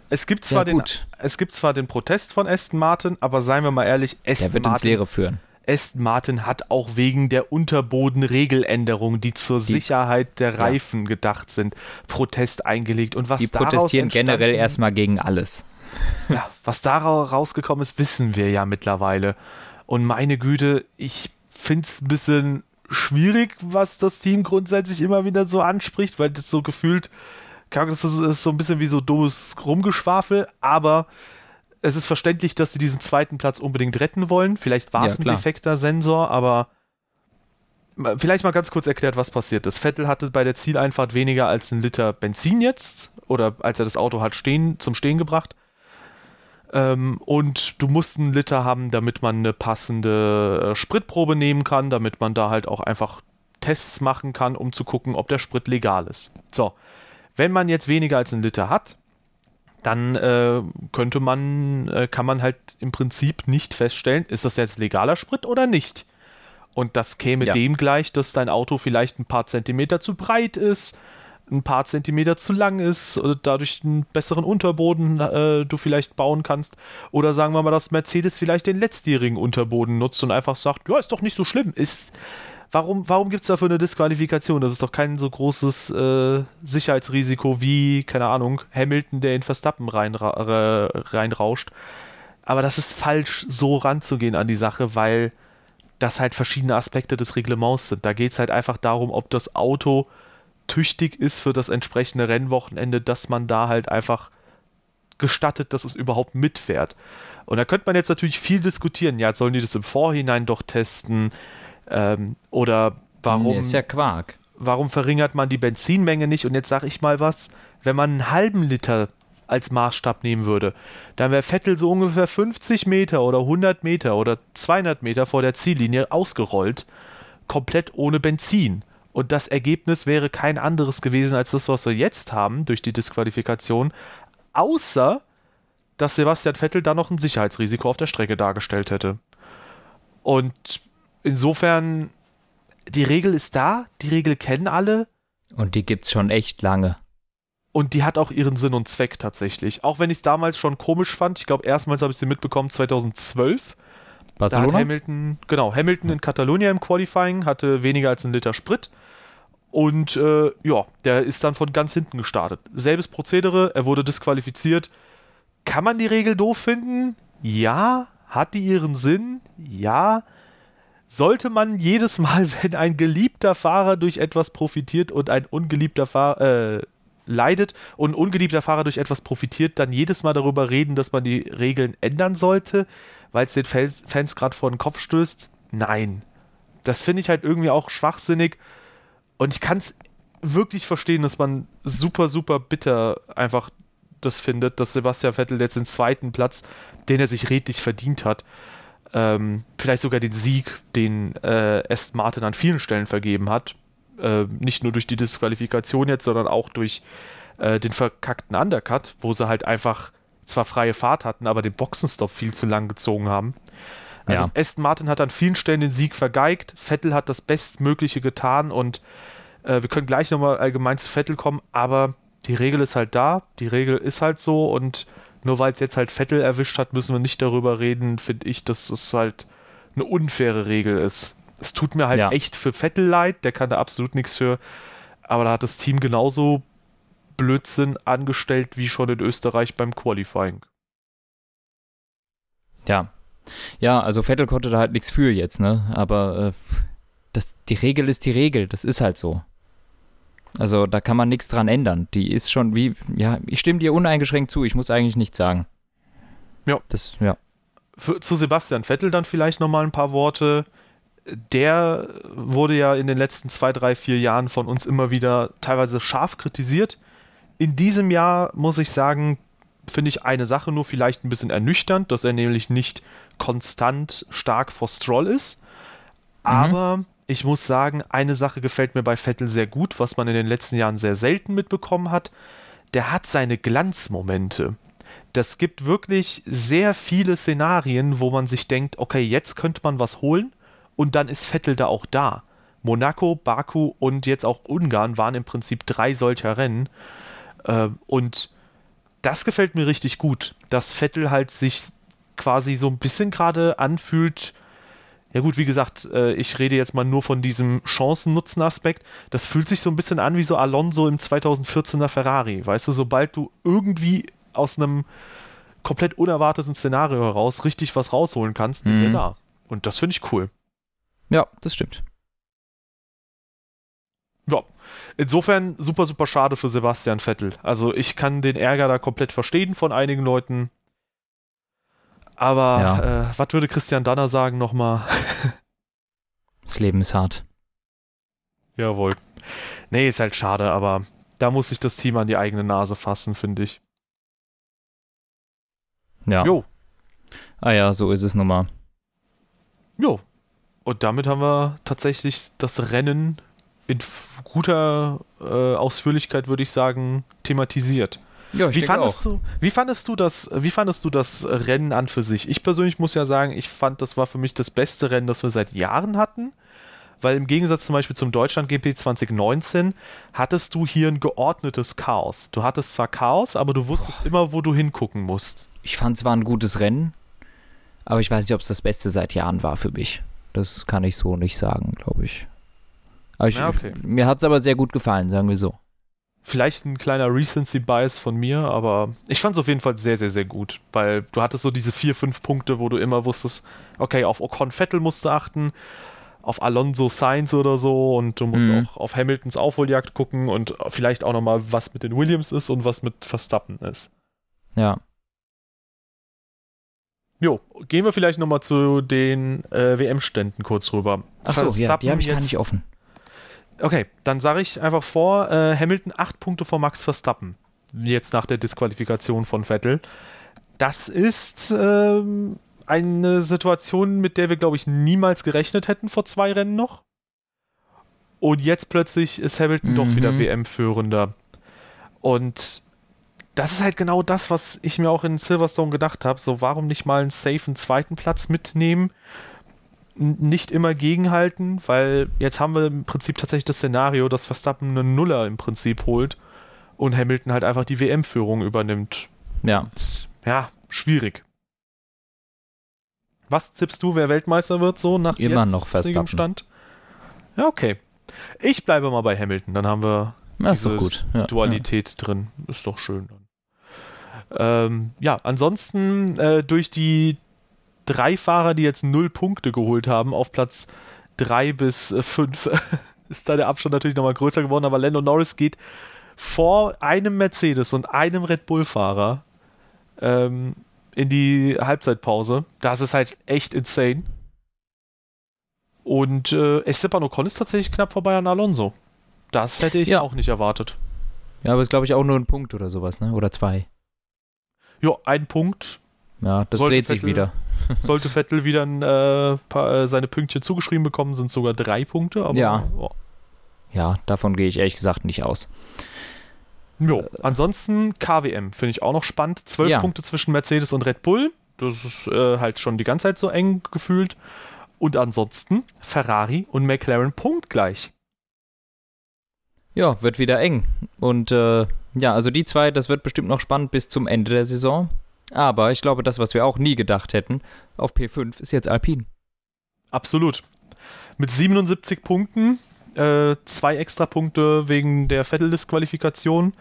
Es gibt, zwar ja, den, es gibt zwar den Protest von Aston Martin, aber seien wir mal ehrlich, Aston Der wird Martin, ins Leere führen. Aston Martin hat auch wegen der Unterbodenregeländerungen, die zur die, Sicherheit der Reifen ja. gedacht sind, Protest eingelegt. Und was die protestieren generell erstmal gegen alles. Ja, was daraus rausgekommen ist, wissen wir ja mittlerweile. Und meine Güte, ich finde es ein bisschen schwierig, was das Team grundsätzlich immer wieder so anspricht, weil das so gefühlt, das ist so ein bisschen wie so dummes Rumgeschwafel, aber es ist verständlich, dass sie diesen zweiten Platz unbedingt retten wollen. Vielleicht war es ja, ein defekter Sensor, aber vielleicht mal ganz kurz erklärt, was passiert ist. Vettel hatte bei der Zieleinfahrt weniger als einen Liter Benzin jetzt, oder als er das Auto hat stehen, zum Stehen gebracht. Ähm, und du musst einen Liter haben, damit man eine passende äh, Spritprobe nehmen kann, damit man da halt auch einfach Tests machen kann, um zu gucken, ob der Sprit legal ist. So, wenn man jetzt weniger als einen Liter hat, dann äh, könnte man, äh, kann man halt im Prinzip nicht feststellen, ist das jetzt legaler Sprit oder nicht. Und das käme ja. dem gleich, dass dein Auto vielleicht ein paar Zentimeter zu breit ist, ein paar Zentimeter zu lang ist, oder dadurch einen besseren Unterboden äh, du vielleicht bauen kannst. Oder sagen wir mal, dass Mercedes vielleicht den letztjährigen Unterboden nutzt und einfach sagt, ja, ist doch nicht so schlimm. Ist, warum, warum gibt es dafür eine Disqualifikation? Das ist doch kein so großes äh, Sicherheitsrisiko wie, keine Ahnung, Hamilton, der in Verstappen reinra reinrauscht. Aber das ist falsch, so ranzugehen an die Sache, weil das halt verschiedene Aspekte des Reglements sind. Da geht es halt einfach darum, ob das Auto tüchtig ist für das entsprechende Rennwochenende, dass man da halt einfach gestattet, dass es überhaupt mitfährt. Und da könnte man jetzt natürlich viel diskutieren. Ja, sollen die das im Vorhinein doch testen? Ähm, oder warum. Nee, ist ja Quark. Warum verringert man die Benzinmenge nicht? Und jetzt sage ich mal was, wenn man einen halben Liter als Maßstab nehmen würde, dann wäre Vettel so ungefähr 50 Meter oder 100 Meter oder 200 Meter vor der Ziellinie ausgerollt, komplett ohne Benzin. Und das Ergebnis wäre kein anderes gewesen als das, was wir jetzt haben durch die Disqualifikation, außer dass Sebastian Vettel da noch ein Sicherheitsrisiko auf der Strecke dargestellt hätte. Und insofern, die Regel ist da, die Regel kennen alle. Und die gibt's schon echt lange. Und die hat auch ihren Sinn und Zweck tatsächlich. Auch wenn ich es damals schon komisch fand. Ich glaube, erstmals habe ich sie mitbekommen 2012. Barcelona? Da hat Hamilton, genau, Hamilton in Katalonien im Qualifying hatte weniger als einen Liter Sprit. Und äh, ja, der ist dann von ganz hinten gestartet. Selbes Prozedere, er wurde disqualifiziert. Kann man die Regel doof finden? Ja. Hat die ihren Sinn? Ja. Sollte man jedes Mal, wenn ein geliebter Fahrer durch etwas profitiert und ein ungeliebter Fahrer äh, leidet und ein ungeliebter Fahrer durch etwas profitiert, dann jedes Mal darüber reden, dass man die Regeln ändern sollte? weil es den Fans, gerade vor den Kopf stößt. Nein. Das finde ich halt irgendwie auch schwachsinnig. Und ich kann es wirklich verstehen, dass man super, super bitter einfach das findet, dass Sebastian Vettel jetzt den zweiten Platz, den er sich redlich verdient hat, ähm, vielleicht sogar den Sieg, den äh, Aston Martin an vielen Stellen vergeben hat, äh, nicht nur durch die Disqualifikation jetzt, sondern auch durch äh, den verkackten Undercut, wo sie halt einfach zwar freie Fahrt hatten, aber den Boxenstopp viel zu lang gezogen haben. Also ja. Aston Martin hat an vielen Stellen den Sieg vergeigt, Vettel hat das Bestmögliche getan und äh, wir können gleich nochmal allgemein zu Vettel kommen, aber die Regel ist halt da, die Regel ist halt so und nur weil es jetzt halt Vettel erwischt hat, müssen wir nicht darüber reden, finde ich, dass es halt eine unfaire Regel ist. Es tut mir halt ja. echt für Vettel leid, der kann da absolut nichts für, aber da hat das Team genauso Blödsinn angestellt wie schon in Österreich beim Qualifying. Ja. Ja, also Vettel konnte da halt nichts für jetzt, ne? Aber äh, das, die Regel ist die Regel, das ist halt so. Also da kann man nichts dran ändern. Die ist schon wie, ja, ich stimme dir uneingeschränkt zu, ich muss eigentlich nichts sagen. Ja. Das, ja. Für, zu Sebastian Vettel dann vielleicht nochmal ein paar Worte. der wurde ja in den letzten zwei, drei, vier Jahren von uns immer wieder teilweise scharf kritisiert. In diesem Jahr muss ich sagen, finde ich eine Sache nur vielleicht ein bisschen ernüchternd, dass er nämlich nicht konstant stark vor Stroll ist. Mhm. Ich muss sagen, eine Sache gefällt mir bei Vettel sehr gut, was man in den letzten Jahren sehr selten mitbekommen hat. Der hat seine Glanzmomente. Das gibt wirklich sehr viele Szenarien, wo man sich denkt, okay, jetzt könnte man was holen und dann ist Vettel da auch da. Monaco, Baku und jetzt auch Ungarn waren im Prinzip drei solcher Rennen. Äh, und das gefällt mir richtig gut, dass Vettel halt sich quasi so ein bisschen gerade anfühlt. Ja gut, wie gesagt, äh, ich rede jetzt mal nur von diesem Chancen-Nutzen-Aspekt. Das fühlt sich so ein bisschen an wie so Alonso im 2014er Ferrari. Weißt du, sobald du irgendwie aus einem komplett unerwarteten Szenario heraus richtig was rausholen kannst, mhm. ist er da. Und das finde ich cool. Ja, das stimmt. Ja, insofern super, super schade für Sebastian Vettel. Also ich kann den Ärger da komplett verstehen von einigen Leuten. Aber ja. äh, was würde Christian Danner sagen nochmal? das Leben ist hart. Jawohl. Nee, ist halt schade, aber da muss sich das Team an die eigene Nase fassen, finde ich. Ja. Jo. Ah ja, so ist es nun mal. Jo. Und damit haben wir tatsächlich das Rennen in guter äh, Ausführlichkeit, würde ich sagen, thematisiert. Ja, wie fandest auch. du, wie fandest du das, wie fandest du das Rennen an für sich? Ich persönlich muss ja sagen, ich fand, das war für mich das beste Rennen, das wir seit Jahren hatten. Weil im Gegensatz zum Beispiel zum Deutschland GP 2019 hattest du hier ein geordnetes Chaos. Du hattest zwar Chaos, aber du wusstest Boah. immer, wo du hingucken musst. Ich fand es war ein gutes Rennen, aber ich weiß nicht, ob es das Beste seit Jahren war für mich. Das kann ich so nicht sagen, glaube ich. Ich, ja, okay. Mir hat es aber sehr gut gefallen, sagen wir so. Vielleicht ein kleiner Recency-Bias von mir, aber ich fand es auf jeden Fall sehr, sehr, sehr gut, weil du hattest so diese vier, fünf Punkte, wo du immer wusstest, okay, auf Ocon Vettel musst du achten, auf Alonso Sainz oder so und du musst mhm. auch auf Hamiltons Aufholjagd gucken und vielleicht auch nochmal, was mit den Williams ist und was mit Verstappen ist. Ja. Jo, gehen wir vielleicht nochmal zu den äh, WM-Ständen kurz rüber. Achso, ja, die habe ich gar nicht offen. Okay, dann sage ich einfach vor, äh, Hamilton acht Punkte vor Max Verstappen. Jetzt nach der Disqualifikation von Vettel. Das ist ähm, eine Situation, mit der wir, glaube ich, niemals gerechnet hätten vor zwei Rennen noch. Und jetzt plötzlich ist Hamilton mhm. doch wieder WM-Führender. Und das ist halt genau das, was ich mir auch in Silverstone gedacht habe. So, warum nicht mal einen safen zweiten Platz mitnehmen? Nicht immer gegenhalten, weil jetzt haben wir im Prinzip tatsächlich das Szenario, dass Verstappen einen Nuller im Prinzip holt und Hamilton halt einfach die WM-Führung übernimmt. Ja. Ja, schwierig. Was tippst du, wer Weltmeister wird, so nach Immer noch Verstappen. Stand? Ja, okay. Ich bleibe mal bei Hamilton, dann haben wir ja, diese ja, Dualität ja. drin. Ist doch schön. Ähm, ja, ansonsten äh, durch die drei Fahrer, die jetzt null Punkte geholt haben, auf Platz drei bis äh, fünf, ist da der Abstand natürlich nochmal größer geworden, aber Lando Norris geht vor einem Mercedes und einem Red Bull-Fahrer ähm, in die Halbzeitpause. Das ist halt echt insane. Und äh, Esteban Ocon ist tatsächlich knapp vorbei an Alonso. Das hätte ich ja. auch nicht erwartet. Ja, aber ist, glaube ich, auch nur ein Punkt oder sowas, ne? Oder zwei. Ja, ein Punkt. Ja, das dreht sich wieder. Sollte Vettel wieder ein, äh, paar, äh, seine Pünktchen zugeschrieben bekommen, sind es sogar drei Punkte. Aber, ja. Oh. Ja, davon gehe ich ehrlich gesagt nicht aus. Jo, äh, ansonsten KWM finde ich auch noch spannend. Zwölf ja. Punkte zwischen Mercedes und Red Bull. Das ist äh, halt schon die ganze Zeit so eng gefühlt. Und ansonsten Ferrari und McLaren punktgleich. Ja, wird wieder eng. Und äh, ja, also die zwei, das wird bestimmt noch spannend bis zum Ende der Saison. Aber ich glaube, das, was wir auch nie gedacht hätten, auf P5 ist jetzt Alpin. Absolut. Mit 77 Punkten, äh, zwei extra Punkte wegen der Vettel-Disqualifikation.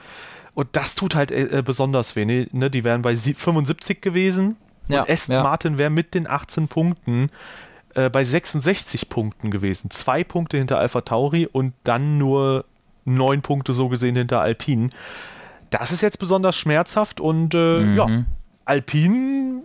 Und das tut halt äh, besonders weh. Ne? Die wären bei 75 gewesen. Ja, und Aston ja. Martin wäre mit den 18 Punkten äh, bei 66 Punkten gewesen. Zwei Punkte hinter Alpha Tauri und dann nur neun Punkte so gesehen hinter Alpine. Das ist jetzt besonders schmerzhaft und äh, mhm. ja, Alpine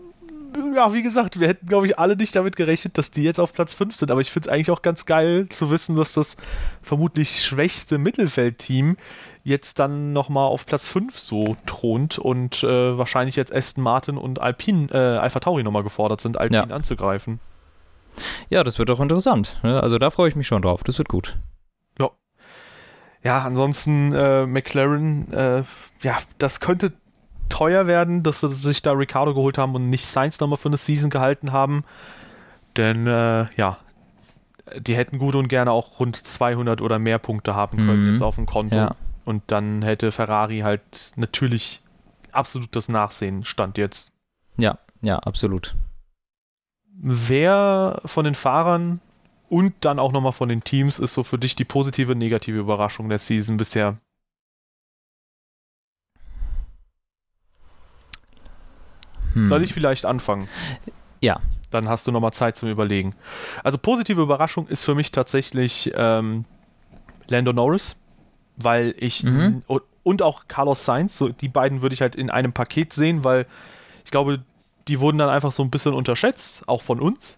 ja, wie gesagt, wir hätten, glaube ich, alle nicht damit gerechnet, dass die jetzt auf Platz 5 sind. Aber ich finde es eigentlich auch ganz geil zu wissen, dass das vermutlich schwächste Mittelfeldteam jetzt dann nochmal auf Platz 5 so thront und äh, wahrscheinlich jetzt Aston Martin und Alpine, äh, Alpha Tauri nochmal gefordert sind, Alpine ja. anzugreifen. Ja, das wird doch interessant. Ne? Also da freue ich mich schon drauf. Das wird gut. Ja. Ja, ansonsten äh, McLaren, äh, ja, das könnte teuer werden, dass sie sich da Ricardo geholt haben und nicht Sainz nochmal für eine Season gehalten haben. Denn äh, ja, die hätten gut und gerne auch rund 200 oder mehr Punkte haben können mhm. jetzt auf dem Konto. Ja. Und dann hätte Ferrari halt natürlich absolut das Nachsehen, stand jetzt. Ja, ja, absolut. Wer von den Fahrern und dann auch nochmal von den Teams ist so für dich die positive, negative Überraschung der Season bisher? Hm. Soll ich vielleicht anfangen? Ja. Dann hast du nochmal Zeit zum Überlegen. Also positive Überraschung ist für mich tatsächlich ähm, Lando Norris, weil ich mhm. und auch Carlos Sainz, so die beiden würde ich halt in einem Paket sehen, weil ich glaube, die wurden dann einfach so ein bisschen unterschätzt, auch von uns.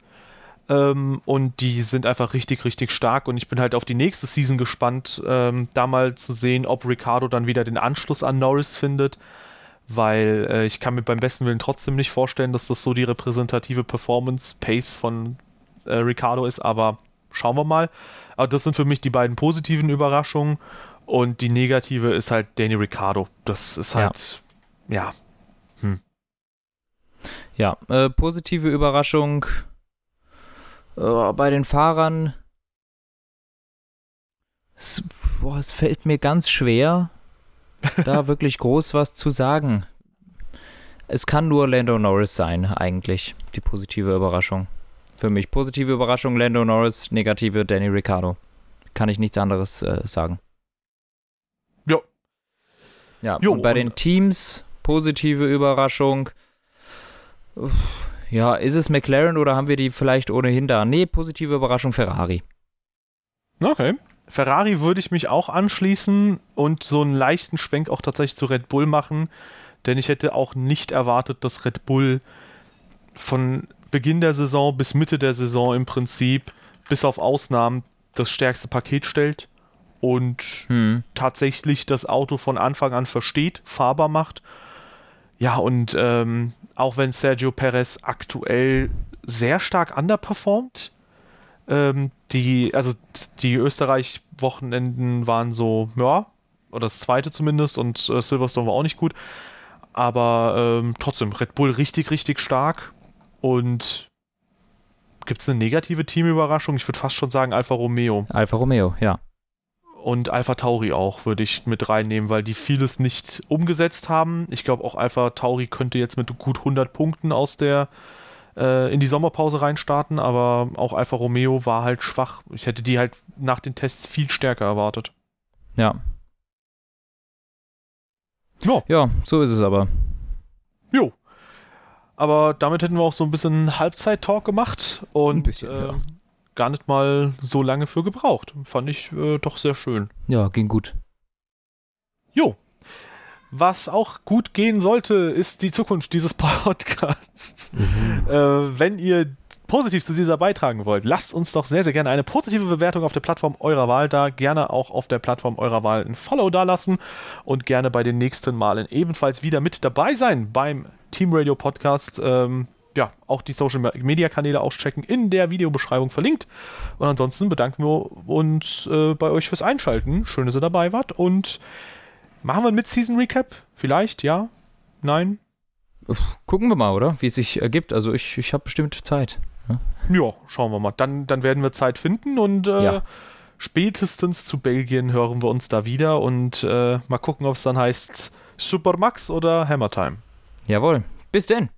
Ähm, und die sind einfach richtig, richtig stark. Und ich bin halt auf die nächste Season gespannt, ähm, da mal zu sehen, ob Ricardo dann wieder den Anschluss an Norris findet weil äh, ich kann mir beim besten Willen trotzdem nicht vorstellen, dass das so die repräsentative Performance-Pace von äh, Ricardo ist, aber schauen wir mal. Aber das sind für mich die beiden positiven Überraschungen und die negative ist halt Danny Ricardo. Das ist halt, ja. Ja, hm. ja äh, positive Überraschung äh, bei den Fahrern. Es, boah, es fällt mir ganz schwer, da wirklich groß was zu sagen. Es kann nur Lando Norris sein, eigentlich, die positive Überraschung. Für mich positive Überraschung Lando Norris, negative Danny Ricciardo. Kann ich nichts anderes äh, sagen. Ja. Ja, jo, und bei und den Teams positive Überraschung. Ja, ist es McLaren oder haben wir die vielleicht ohnehin da? Nee, positive Überraschung Ferrari. Okay. Ferrari würde ich mich auch anschließen und so einen leichten Schwenk auch tatsächlich zu Red Bull machen, denn ich hätte auch nicht erwartet, dass Red Bull von Beginn der Saison bis Mitte der Saison im Prinzip, bis auf Ausnahmen, das stärkste Paket stellt und hm. tatsächlich das Auto von Anfang an versteht, fahrbar macht. Ja, und ähm, auch wenn Sergio Perez aktuell sehr stark underperformt, ähm, die, also die Österreich-Wochenenden waren so, ja, oder das zweite zumindest und äh, Silverstone war auch nicht gut. Aber ähm, trotzdem, Red Bull richtig, richtig stark. Und gibt es eine negative Teamüberraschung? Ich würde fast schon sagen Alfa Romeo. Alfa Romeo, ja. Und Alpha Tauri auch würde ich mit reinnehmen, weil die vieles nicht umgesetzt haben. Ich glaube auch Alpha Tauri könnte jetzt mit gut 100 Punkten aus der in die Sommerpause reinstarten, aber auch Alfa Romeo war halt schwach. Ich hätte die halt nach den Tests viel stärker erwartet. Ja. Ja, ja so ist es aber. Jo. Aber damit hätten wir auch so ein bisschen Halbzeit-Talk gemacht und bisschen, äh, ja. gar nicht mal so lange für gebraucht. Fand ich äh, doch sehr schön. Ja, ging gut. Jo, was auch gut gehen sollte, ist die Zukunft dieses Podcasts. Mhm. Äh, wenn ihr positiv zu dieser beitragen wollt, lasst uns doch sehr, sehr gerne eine positive Bewertung auf der Plattform eurer Wahl da. Gerne auch auf der Plattform eurer Wahl ein Follow da lassen und gerne bei den nächsten Malen ebenfalls wieder mit dabei sein beim Team Radio Podcast. Ähm, ja, auch die Social Media Kanäle auschecken, in der Videobeschreibung verlinkt. Und ansonsten bedanken wir uns äh, bei euch fürs Einschalten. Schön, dass ihr dabei wart und Machen wir ein Mid-Season-Recap? Vielleicht, ja? Nein? Gucken wir mal, oder? Wie es sich ergibt. Also ich, ich habe bestimmt Zeit. Ja? ja, schauen wir mal. Dann, dann werden wir Zeit finden und äh, ja. spätestens zu Belgien hören wir uns da wieder und äh, mal gucken, ob es dann heißt Supermax oder Hammer Time. Jawohl. Bis denn.